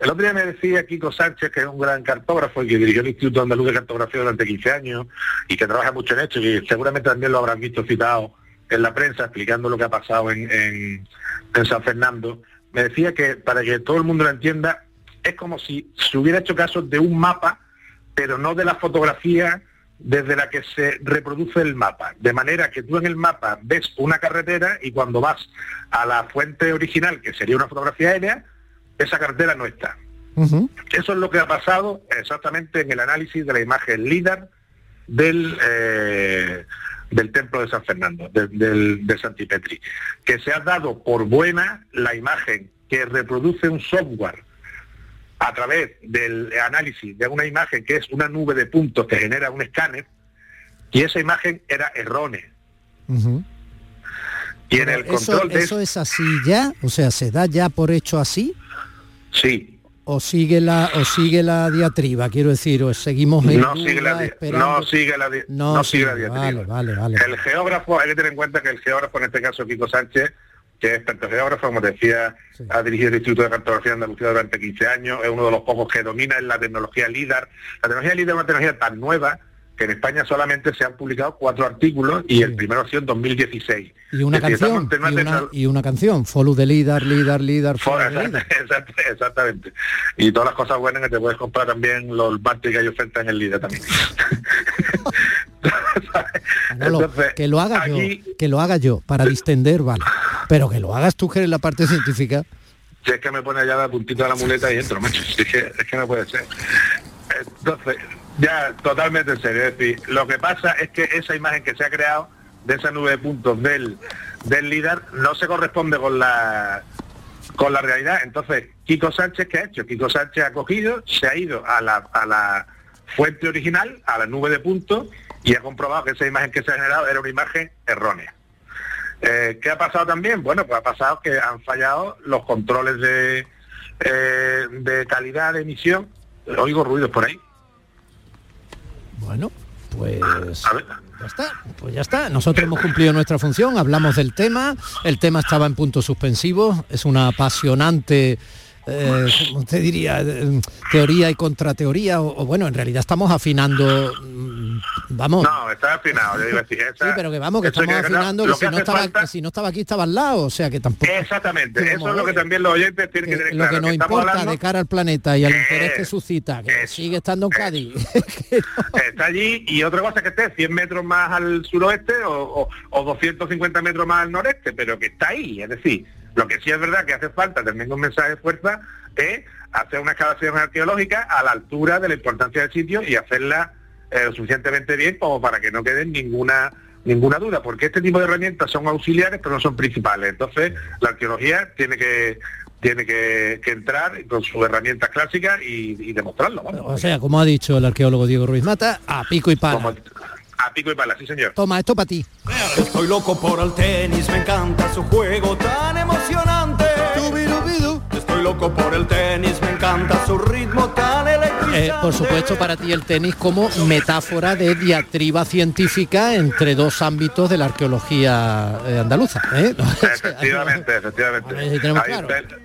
El otro día me decía Kiko Sánchez, que es un gran cartógrafo y que dirigió el Instituto Andaluz de Cartografía durante 15 años y que trabaja mucho en esto y seguramente también lo habrán visto citado en la prensa explicando lo que ha pasado en- en San Fernando. Me decía que para que todo el mundo lo entienda, es como si se hubiera hecho caso de un mapa, pero no de la fotografía desde la que se reproduce el mapa. De manera que tú en el mapa ves una carretera y cuando vas a la fuente original, que sería una fotografía aérea, esa carretera no está. Eso es lo que ha pasado exactamente en el análisis de la imagen LIDAR del, eh, del templo de San Fernando, de, del- de Santipetri, que se ha dado por buena la imagen que reproduce un software a través del análisis de una imagen que es una nube de puntos que genera un escáner, y esa imagen era errónea. Ujú. Y en el Eso, control de eso es así ya, o sea, se da ya por hecho así. Sí. O sigue la, o sigue la diatriba, quiero decir, o seguimos en no sigue la no sigue la No no sigue la diatriba. Vale, vale, vale. El geógrafo, hay que tener en cuenta que el geógrafo, en este caso Kiko Sánchez, que es experto geógrafo, como decía, ha dirigido el Instituto de Cartografía de Andalucía durante 15 años, es uno de los pocos que domina en la tecnología LIDAR. La tecnología LIDAR es una tecnología tan nueva que en España solamente se han publicado cuatro artículos y el primero ha sido en 2016. Y una decir, canción, y una una, y una canción, follow the leader, leader, leader, follow leader. Exact- Exactamente. Y todas las cosas buenas que te puedes comprar también los bates que hay oferta en el líder también. Manolo, Entonces, que lo haga aquí- yo, que lo haga yo, para distender, vale. Pero que lo hagas tú que eres la parte científica. Si es que me pone ya la puntita de la muleta y entro, macho. Si Es que, es que no puede ser. Entonces, ya totalmente en serio. Es decir, lo que pasa es que esa imagen que se ha creado de esa nube de puntos del, del líder no se corresponde con la con la realidad. Entonces, Kiko Sánchez, ¿qué ha hecho? Kiko Sánchez ha cogido, se ha ido a la, a la fuente original, a la nube de puntos, y ha comprobado que esa imagen que se ha generado era una imagen errónea. Eh, ¿Qué ha pasado también? Bueno, pues ha pasado que han fallado los controles de, eh, de calidad de emisión. Oigo ruidos por ahí. Bueno, pues ya está, pues ya está. Nosotros hemos cumplido nuestra función, hablamos del tema, el tema estaba en punto suspensivo, es una apasionante eh, usted diría, eh, teoría y contrateoría, o, o bueno, en realidad estamos afinando, mm, vamos. No, está afinado, yo digo así. esa- Sí, pero que vamos, que estamos que- afinando, que si no, estaba, falta- que si no estaba aquí estaba al lado, o sea que tampoco... Exactamente, eso es lo que también los oyentes tienen que, tener Lo claro. que nos importa hablando- de cara al planeta y al interés que suscita, que sigue estando en Cádiz. está allí y otra cosa es que esté 100 metros más al suroeste o, o- o 250 metros más al noreste, pero que está ahí. Es decir, lo que sí es verdad que hace falta también un mensaje de fuerza es hacer una excavación arqueológica a la altura de la importancia del sitio y hacerla eh, lo suficientemente bien como para que no quede ninguna ninguna duda, porque este tipo de herramientas son auxiliares pero no son principales. Entonces, la arqueología tiene que tiene que, que entrar con sus herramientas clásicas y, y demostrarlo. O sea, como ha dicho el arqueólogo Diego Ruiz Mata, a pico y pala. A pico y pala, sí señor. Toma, esto para ti. Estoy loco por el tenis, me encanta su juego tan emocionante. Estoy loco por el tenis, me encanta su ritmo tan electrizante. Eh, por supuesto, para ti el tenis como metáfora de diatriba científica entre dos ámbitos de la arqueología eh, andaluza. ¿eh? Efectivamente, efectivamente. ver si tenemos Hay, claro. pel-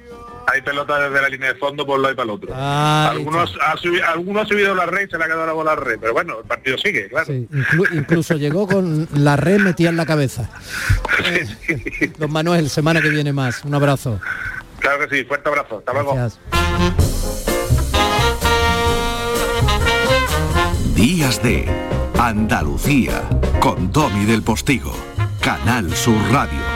hay pelotas desde la línea de fondo por un lado y para el otro. Ahí algunos, ha subi- algunos ha subido la red y se le ha quedado la bola al red, pero bueno, el partido sigue, claro. Inclu- incluso llegó con la red metida en la cabeza. Eh, don Manuel, semana que viene más. Un abrazo. Claro que sí, fuerte abrazo. Hasta luego. Días de Andalucía con Domi del Postigo, Canal Sur Radio.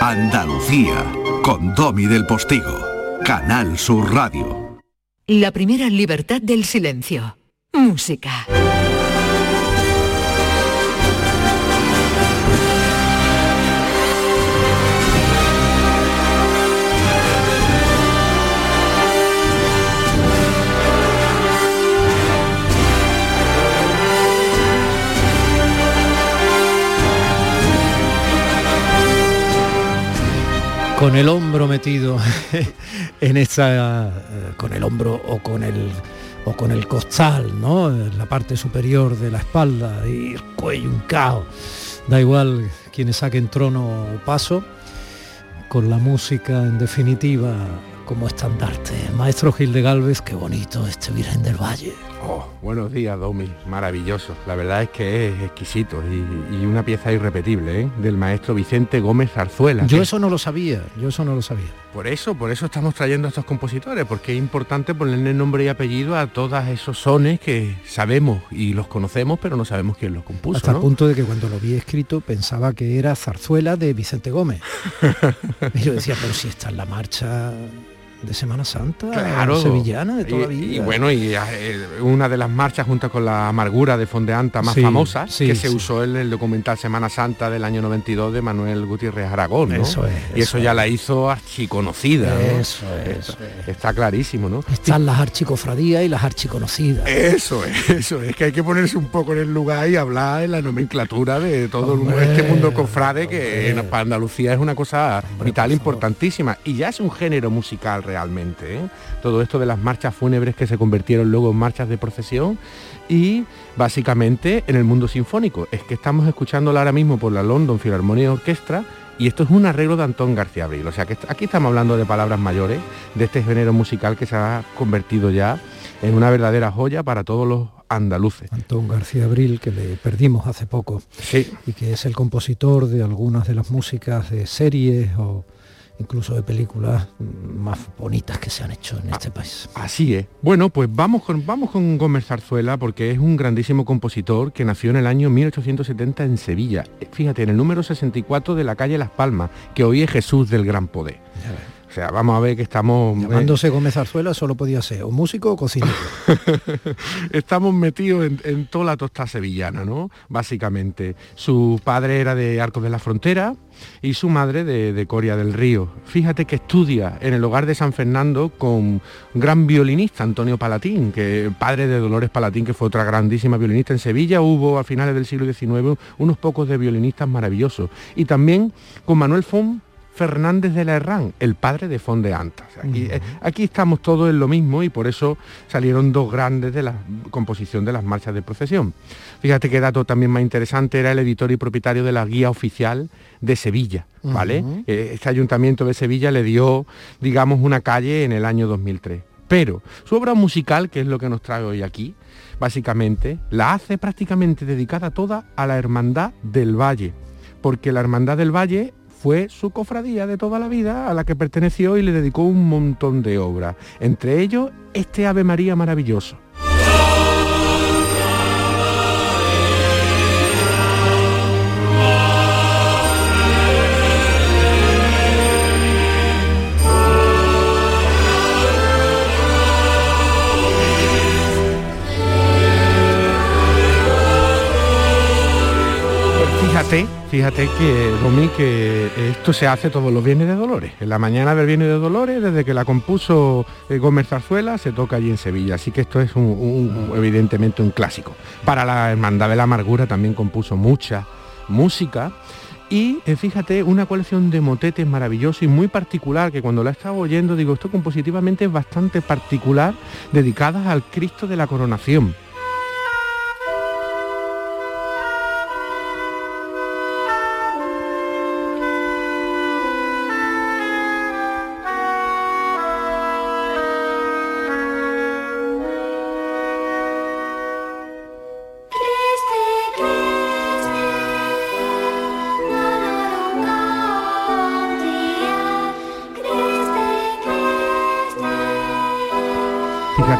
Andalucía con Domi del Postigo. Canal Sur Radio. La primera libertad del silencio. Música. Con el hombro metido en esa eh, con el hombro o con el o con el costal, ¿no? La parte superior de la espalda y el cuello hincado. Da igual quienes saquen trono o paso, con la música en definitiva como estandarte. Maestro Gil de Galvez, qué bonito este Virgen del Valle. Oh, buenos días, Domi. Maravilloso. La verdad es que es exquisito y, y una pieza irrepetible, ¿eh? Del maestro Vicente Gómez Zarzuela. Yo eso no lo sabía, yo eso no lo sabía. Por eso, por eso estamos trayendo a estos compositores, porque es importante ponerle nombre y apellido a todos esos sones que sabemos y los conocemos, pero no sabemos quién los compuso. Hasta ¿no? el punto de que cuando lo vi escrito pensaba que era zarzuela de Vicente Gómez. y yo decía, pero si está en la marcha de Semana Santa, Claro. sevillana de toda Y- vida. Y, bueno, y eh, una de las marchas junto con la amargura de Fondeanta más Sí, famosas sí, que se sí. usó en el documental Semana Santa del año 92 de Manuel Gutiérrez Aragón, ¿no? Eso es, y eso, ya la hizo archiconocida. ¿no? Eso es, Está, está clarísimo, ¿no? Están las archicofradías y las archiconocidas. Eso es, eso es, que hay que ponerse un poco en el lugar y hablar en la nomenclatura de todo este mundo cofrade que en- para Andalucía es una cosa vital importantísima y ya es un género musical realmente. Realmente. ¿eh? Todo esto de las marchas fúnebres que se convirtieron luego en marchas de procesión y básicamente en el mundo sinfónico. Es que estamos escuchándola ahora mismo por la London Philharmonic Orchestra y esto es un arreglo de Antón García Abril. O sea que aquí estamos hablando de palabras mayores, de este género musical que se ha convertido ya en una verdadera joya para todos los andaluces. Antón García Abril, que le perdimos hace poco, sí. y que es el compositor de algunas de las músicas de series o incluso de películas más bonitas que se han hecho en este país. Así es. Bueno, pues vamos con, vamos con Gómez Zarzuela porque es un grandísimo compositor que nació en el año 1870 en Sevilla. Fíjate, en el número 64 de la calle Las Palmas, que hoy es Jesús del Gran Poder. Sea, vamos a ver que estamos... Llamándose Gómez Zarzuela solo podía ser o músico o cocinero. estamos metidos en, toda la tosta sevillana, ¿no? Básicamente. Su padre era de Arcos de la Frontera y su madre de, de, Coria del Río. Fíjate que estudia en el hogar de San Fernando con gran violinista, Antonio Palatín, que padre de Dolores Palatín, que fue otra grandísima violinista. En Sevilla hubo a finales del siglo XIX unos pocos de violinistas maravillosos. Y también con Manuel Font Fernández de la Herrán, el padre de Fon de Anta. Eh, aquí, estamos todos en lo mismo y por eso salieron dos grandes de la composición de las marchas de procesión. Fíjate qué dato también más interesante, era el editor y propietario de la guía oficial de Sevilla, ¿vale? Eh, este ayuntamiento de Sevilla le dio, digamos, una calle en el año 2003. Pero su obra musical, que es lo que nos trae hoy aquí, básicamente, la hace prácticamente dedicada toda a la Hermandad del Valle, porque la Hermandad del Valle fue su cofradía de toda la vida a la que perteneció y le dedicó un montón de obras, entre ellos este Ave María maravilloso. Fíjate Fíjate que, Romy, que esto se hace todos los viernes de Dolores. En la mañana del viernes de Dolores, desde que la compuso eh, Gómez Zarzuela, se toca allí en Sevilla. Así que esto es un, evidentemente un clásico. Para la Hermandad de la Amargura también compuso mucha música. Y eh, fíjate, una colección de motetes maravilloso y muy particular, que cuando la estaba oyendo, digo, esto compositivamente es bastante particular, dedicadas al Cristo de la Coronación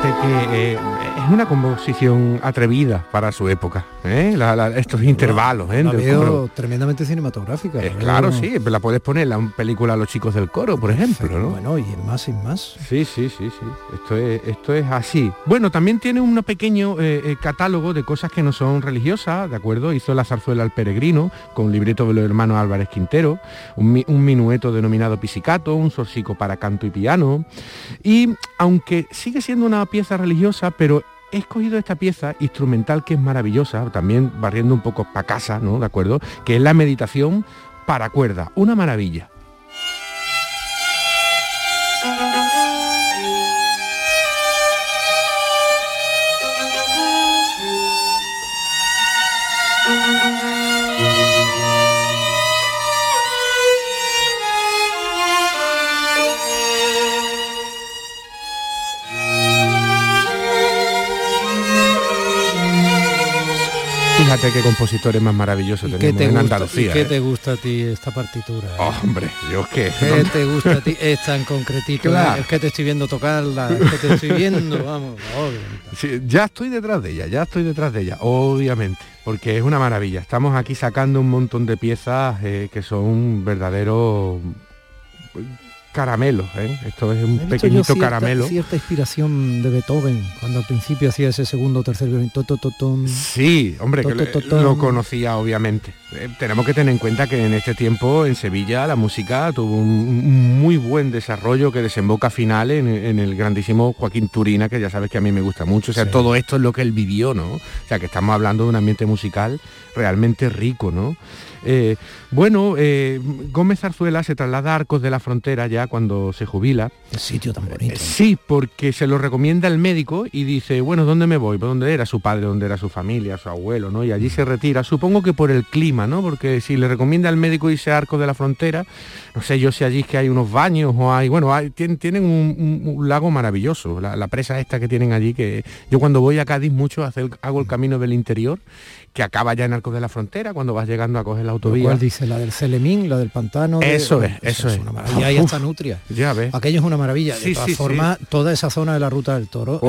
Fíjate que eh, es una composición atrevida para su época, ¿eh? estos intervalos. ¿eh? La veo tremendamente cinematográfica. claro, sí, la puedes poner en la película Los chicos del coro, por ejemplo. ¿no? Bueno, y en más y más. Sí, sí, sí, sí. Esto es, esto es así. Bueno, también tiene un pequeño catálogo de cosas que no son religiosas, ¿de acuerdo? Hizo la zarzuela al peregrino, con libreto de los hermanos Álvarez Quintero, un, un minueto denominado pisicato, un sorcico para canto y piano. Y aunque sigue siendo una pieza religiosa, pero he escogido esta pieza instrumental que es maravillosa, también barriendo un poco para casa, ¿no? ¿De acuerdo? Que es la meditación para cuerda, una maravilla. Fíjate qué compositores más maravillosos tenemos en Andalucía. ¿Qué ¿eh? te gusta a ti esta partitura? Oh, hombre, yo qué. ¿Qué te gusta a ti esta en concretito? Es que te estoy viendo tocarla, es que te estoy viendo, vamos. ya estoy detrás de ella, ya estoy detrás de ella, obviamente, porque es una maravilla. Estamos aquí sacando un montón de piezas eh, que son verdaderos caramelo, ¿eh? esto es un pequeñito cierta, caramelo. Cierta inspiración de Beethoven, cuando al principio hacía ese segundo o tercer violín, Sí, hombre, que lo conocía obviamente. Eh, tenemos que tener en cuenta que en este tiempo en Sevilla la música tuvo un, muy buen desarrollo que desemboca final en, el grandísimo Joaquín Turina, que ya sabes que a mí me gusta mucho. O sea, todo esto es lo que él vivió, ¿no? O sea, que estamos hablando de un ambiente musical realmente rico, ¿no? Eh, bueno, eh, Gómez Zarzuela se traslada a Arcos de la Frontera ya cuando se jubila. Qué sitio tan bonito. Eh, sí, porque se lo recomienda el médico y dice, bueno, ¿dónde me voy? ¿Por dónde era su padre? ¿Dónde era su familia? Su abuelo, ¿no? Y allí se retira. Supongo que por el clima, ¿no? Porque si le recomienda al médico irse a Arcos de la Frontera, no sé yo si allí es que hay unos baños o hay, bueno, tienen, un, lago maravilloso, la, presa esta que tienen allí, que yo cuando voy a Cádiz mucho hago el camino del interior que acaba ya en Arcos de la Frontera, cuando vas llegando a coger la autovía. ¿Cuál dice? ¿La del Celemín, la del pantano? Eso es, eso es. Una maravilla. Y ahí está Nutria. Ya ves. Aquello es una maravilla. De todas formas, toda esa zona de la ruta del toro,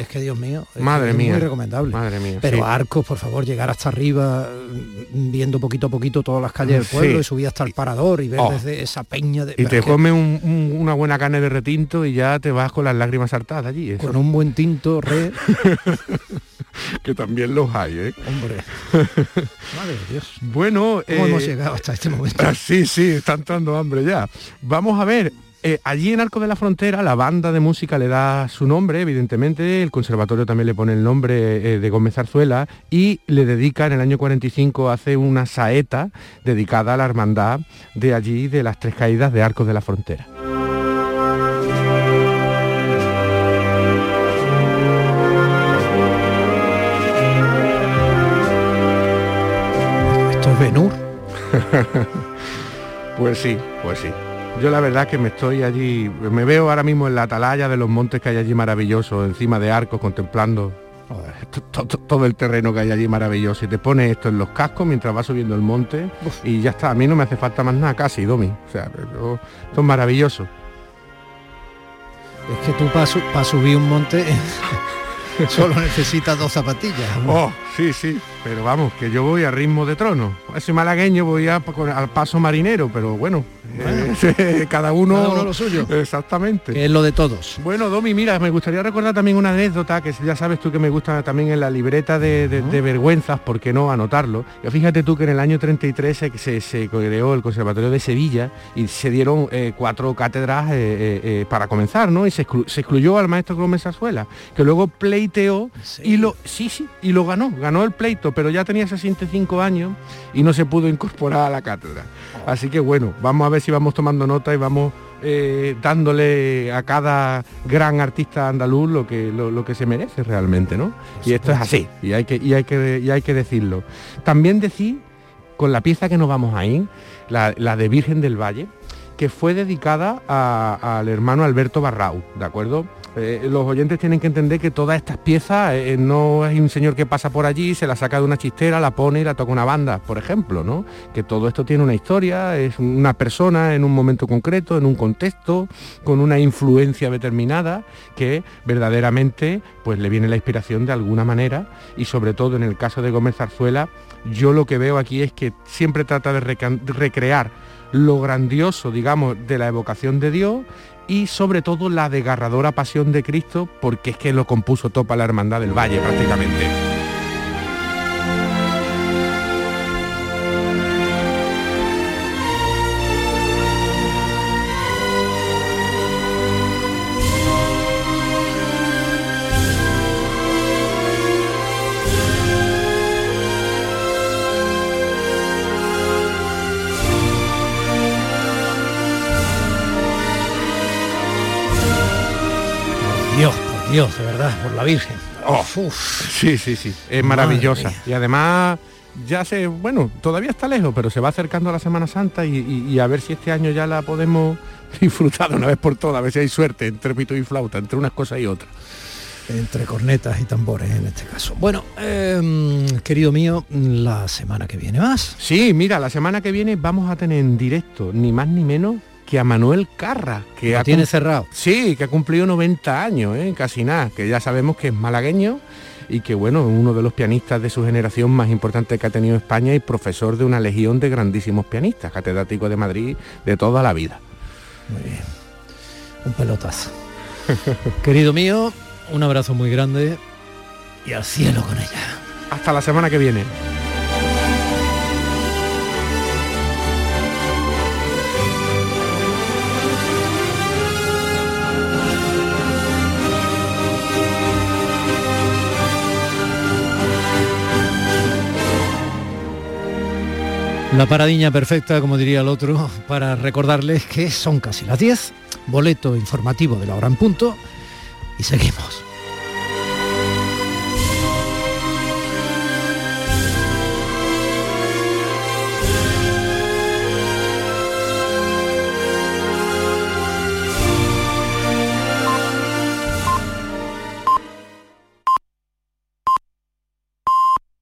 es, que, Dios mío, es madre mía. muy recomendable. Madre mía. Pero Arcos, por favor, llegar hasta arriba, viendo poquito a poquito todas las calles del pueblo y subir hasta el parador y ver oh. desde esa peña de. Y te come una buena carne de retinto y ya te vas con las lágrimas saltadas allí. Con un buen tinto, re. que también los hay, ¿eh? Hombre. Madre de Dios. Bueno, ¿cómo hemos eh, llegado hasta este momento? Sí, sí, está entrando hambre ya. Vamos a ver. Eh, allí en Arco de la Frontera la banda de música le da su nombre, evidentemente, el conservatorio también le pone el nombre eh, de Gómez Zarzuela y le dedica en el año 45, hace una saeta dedicada a la hermandad de allí, de las tres caídas de Arcos de la Frontera. Benur. pues sí, pues sí. Yo la verdad que me estoy allí, me veo ahora mismo en la atalaya de los montes que hay allí maravilloso, encima de arcos, contemplando todo, el terreno que hay allí maravilloso. Y te pones esto en los cascos mientras vas subiendo el monte y ya está. A mí no me hace falta más nada casi, Domi. O sea, esto es maravilloso. Es que tú para subir un monte solo necesitas dos zapatillas. Oh, sí, sí. Pero vamos, que yo voy a ritmo de trono. Soy malagueño, voy a, al paso marinero, pero bueno, eh, cada, uno, lo suyo. Exactamente. Que es lo de todos. Bueno, Domi, mira, me gustaría recordar también una anécdota que ya sabes tú que me gusta también en la libreta de, vergüenzas, ¿por qué no anotarlo? fíjate tú que en el año 33 se, se, creó el Conservatorio de Sevilla y se dieron eh, cuatro cátedras eh, para comenzar, ¿no? Y se, excluyó al maestro Gómez Azuela, que luego pleiteó y lo, sí, sí, y lo ganó, ganó el pleito pero ya tenía 65 años y no se pudo incorporar a la cátedra. Así que bueno, vamos a ver si vamos tomando nota y vamos eh, dándole a cada gran artista andaluz lo que, lo, que se merece realmente, ¿no? Y esto es así, y hay que, y hay que, y hay que decirlo. También decir, con la pieza que nos vamos a ir, la, de Virgen del Valle, que fue dedicada al hermano Alberto Barrau, ¿de acuerdo? Eh, los oyentes tienen que entender que todas estas piezas eh, no es un señor que pasa por allí, se la saca de una chistera, la pone y la toca una banda, por ejemplo, ¿no? Que todo esto tiene una historia, es una persona en un momento concreto, en un contexto, con una influencia determinada, que verdaderamente pues le viene la inspiración de alguna manera y sobre todo en el caso de Gómez Zarzuela, yo lo que veo aquí es que siempre trata de recrear lo grandioso, digamos, de la evocación de Dios y sobre todo la desgarradora pasión de Cristo, porque es que lo compuso topa la Hermandad del Valle prácticamente. Dios, de verdad, por la Virgen. Oh, sí, sí, sí, es maravillosa. Y además ya se, bueno, todavía está lejos, pero se va acercando a la Semana Santa y, a ver si este año ya la podemos disfrutar de una vez por todas, a ver si hay suerte entre pito y flauta, entre unas cosas y otras. Entre cornetas y tambores en este caso. Bueno, em, querido mío, la semana que viene más. Sí, mira, la semana que viene vamos a tener en directo, ni más ni menos que a Manuel Carra, que ha tiene cerrado. Sí, que ha cumplido 90 años, ¿eh? casi nada, que ya sabemos que es malagueño y que bueno, uno de los pianistas de su generación más importante que ha tenido España y profesor de una legión de grandísimos pianistas, catedrático de Madrid de toda la vida. Muy bien. Un pelotazo. Querido mío, un abrazo muy grande y al cielo con ella. Hasta la semana que viene. La paradiña perfecta, como diría el otro, para recordarles que son casi las 10, boleto informativo de la hora en punto y seguimos.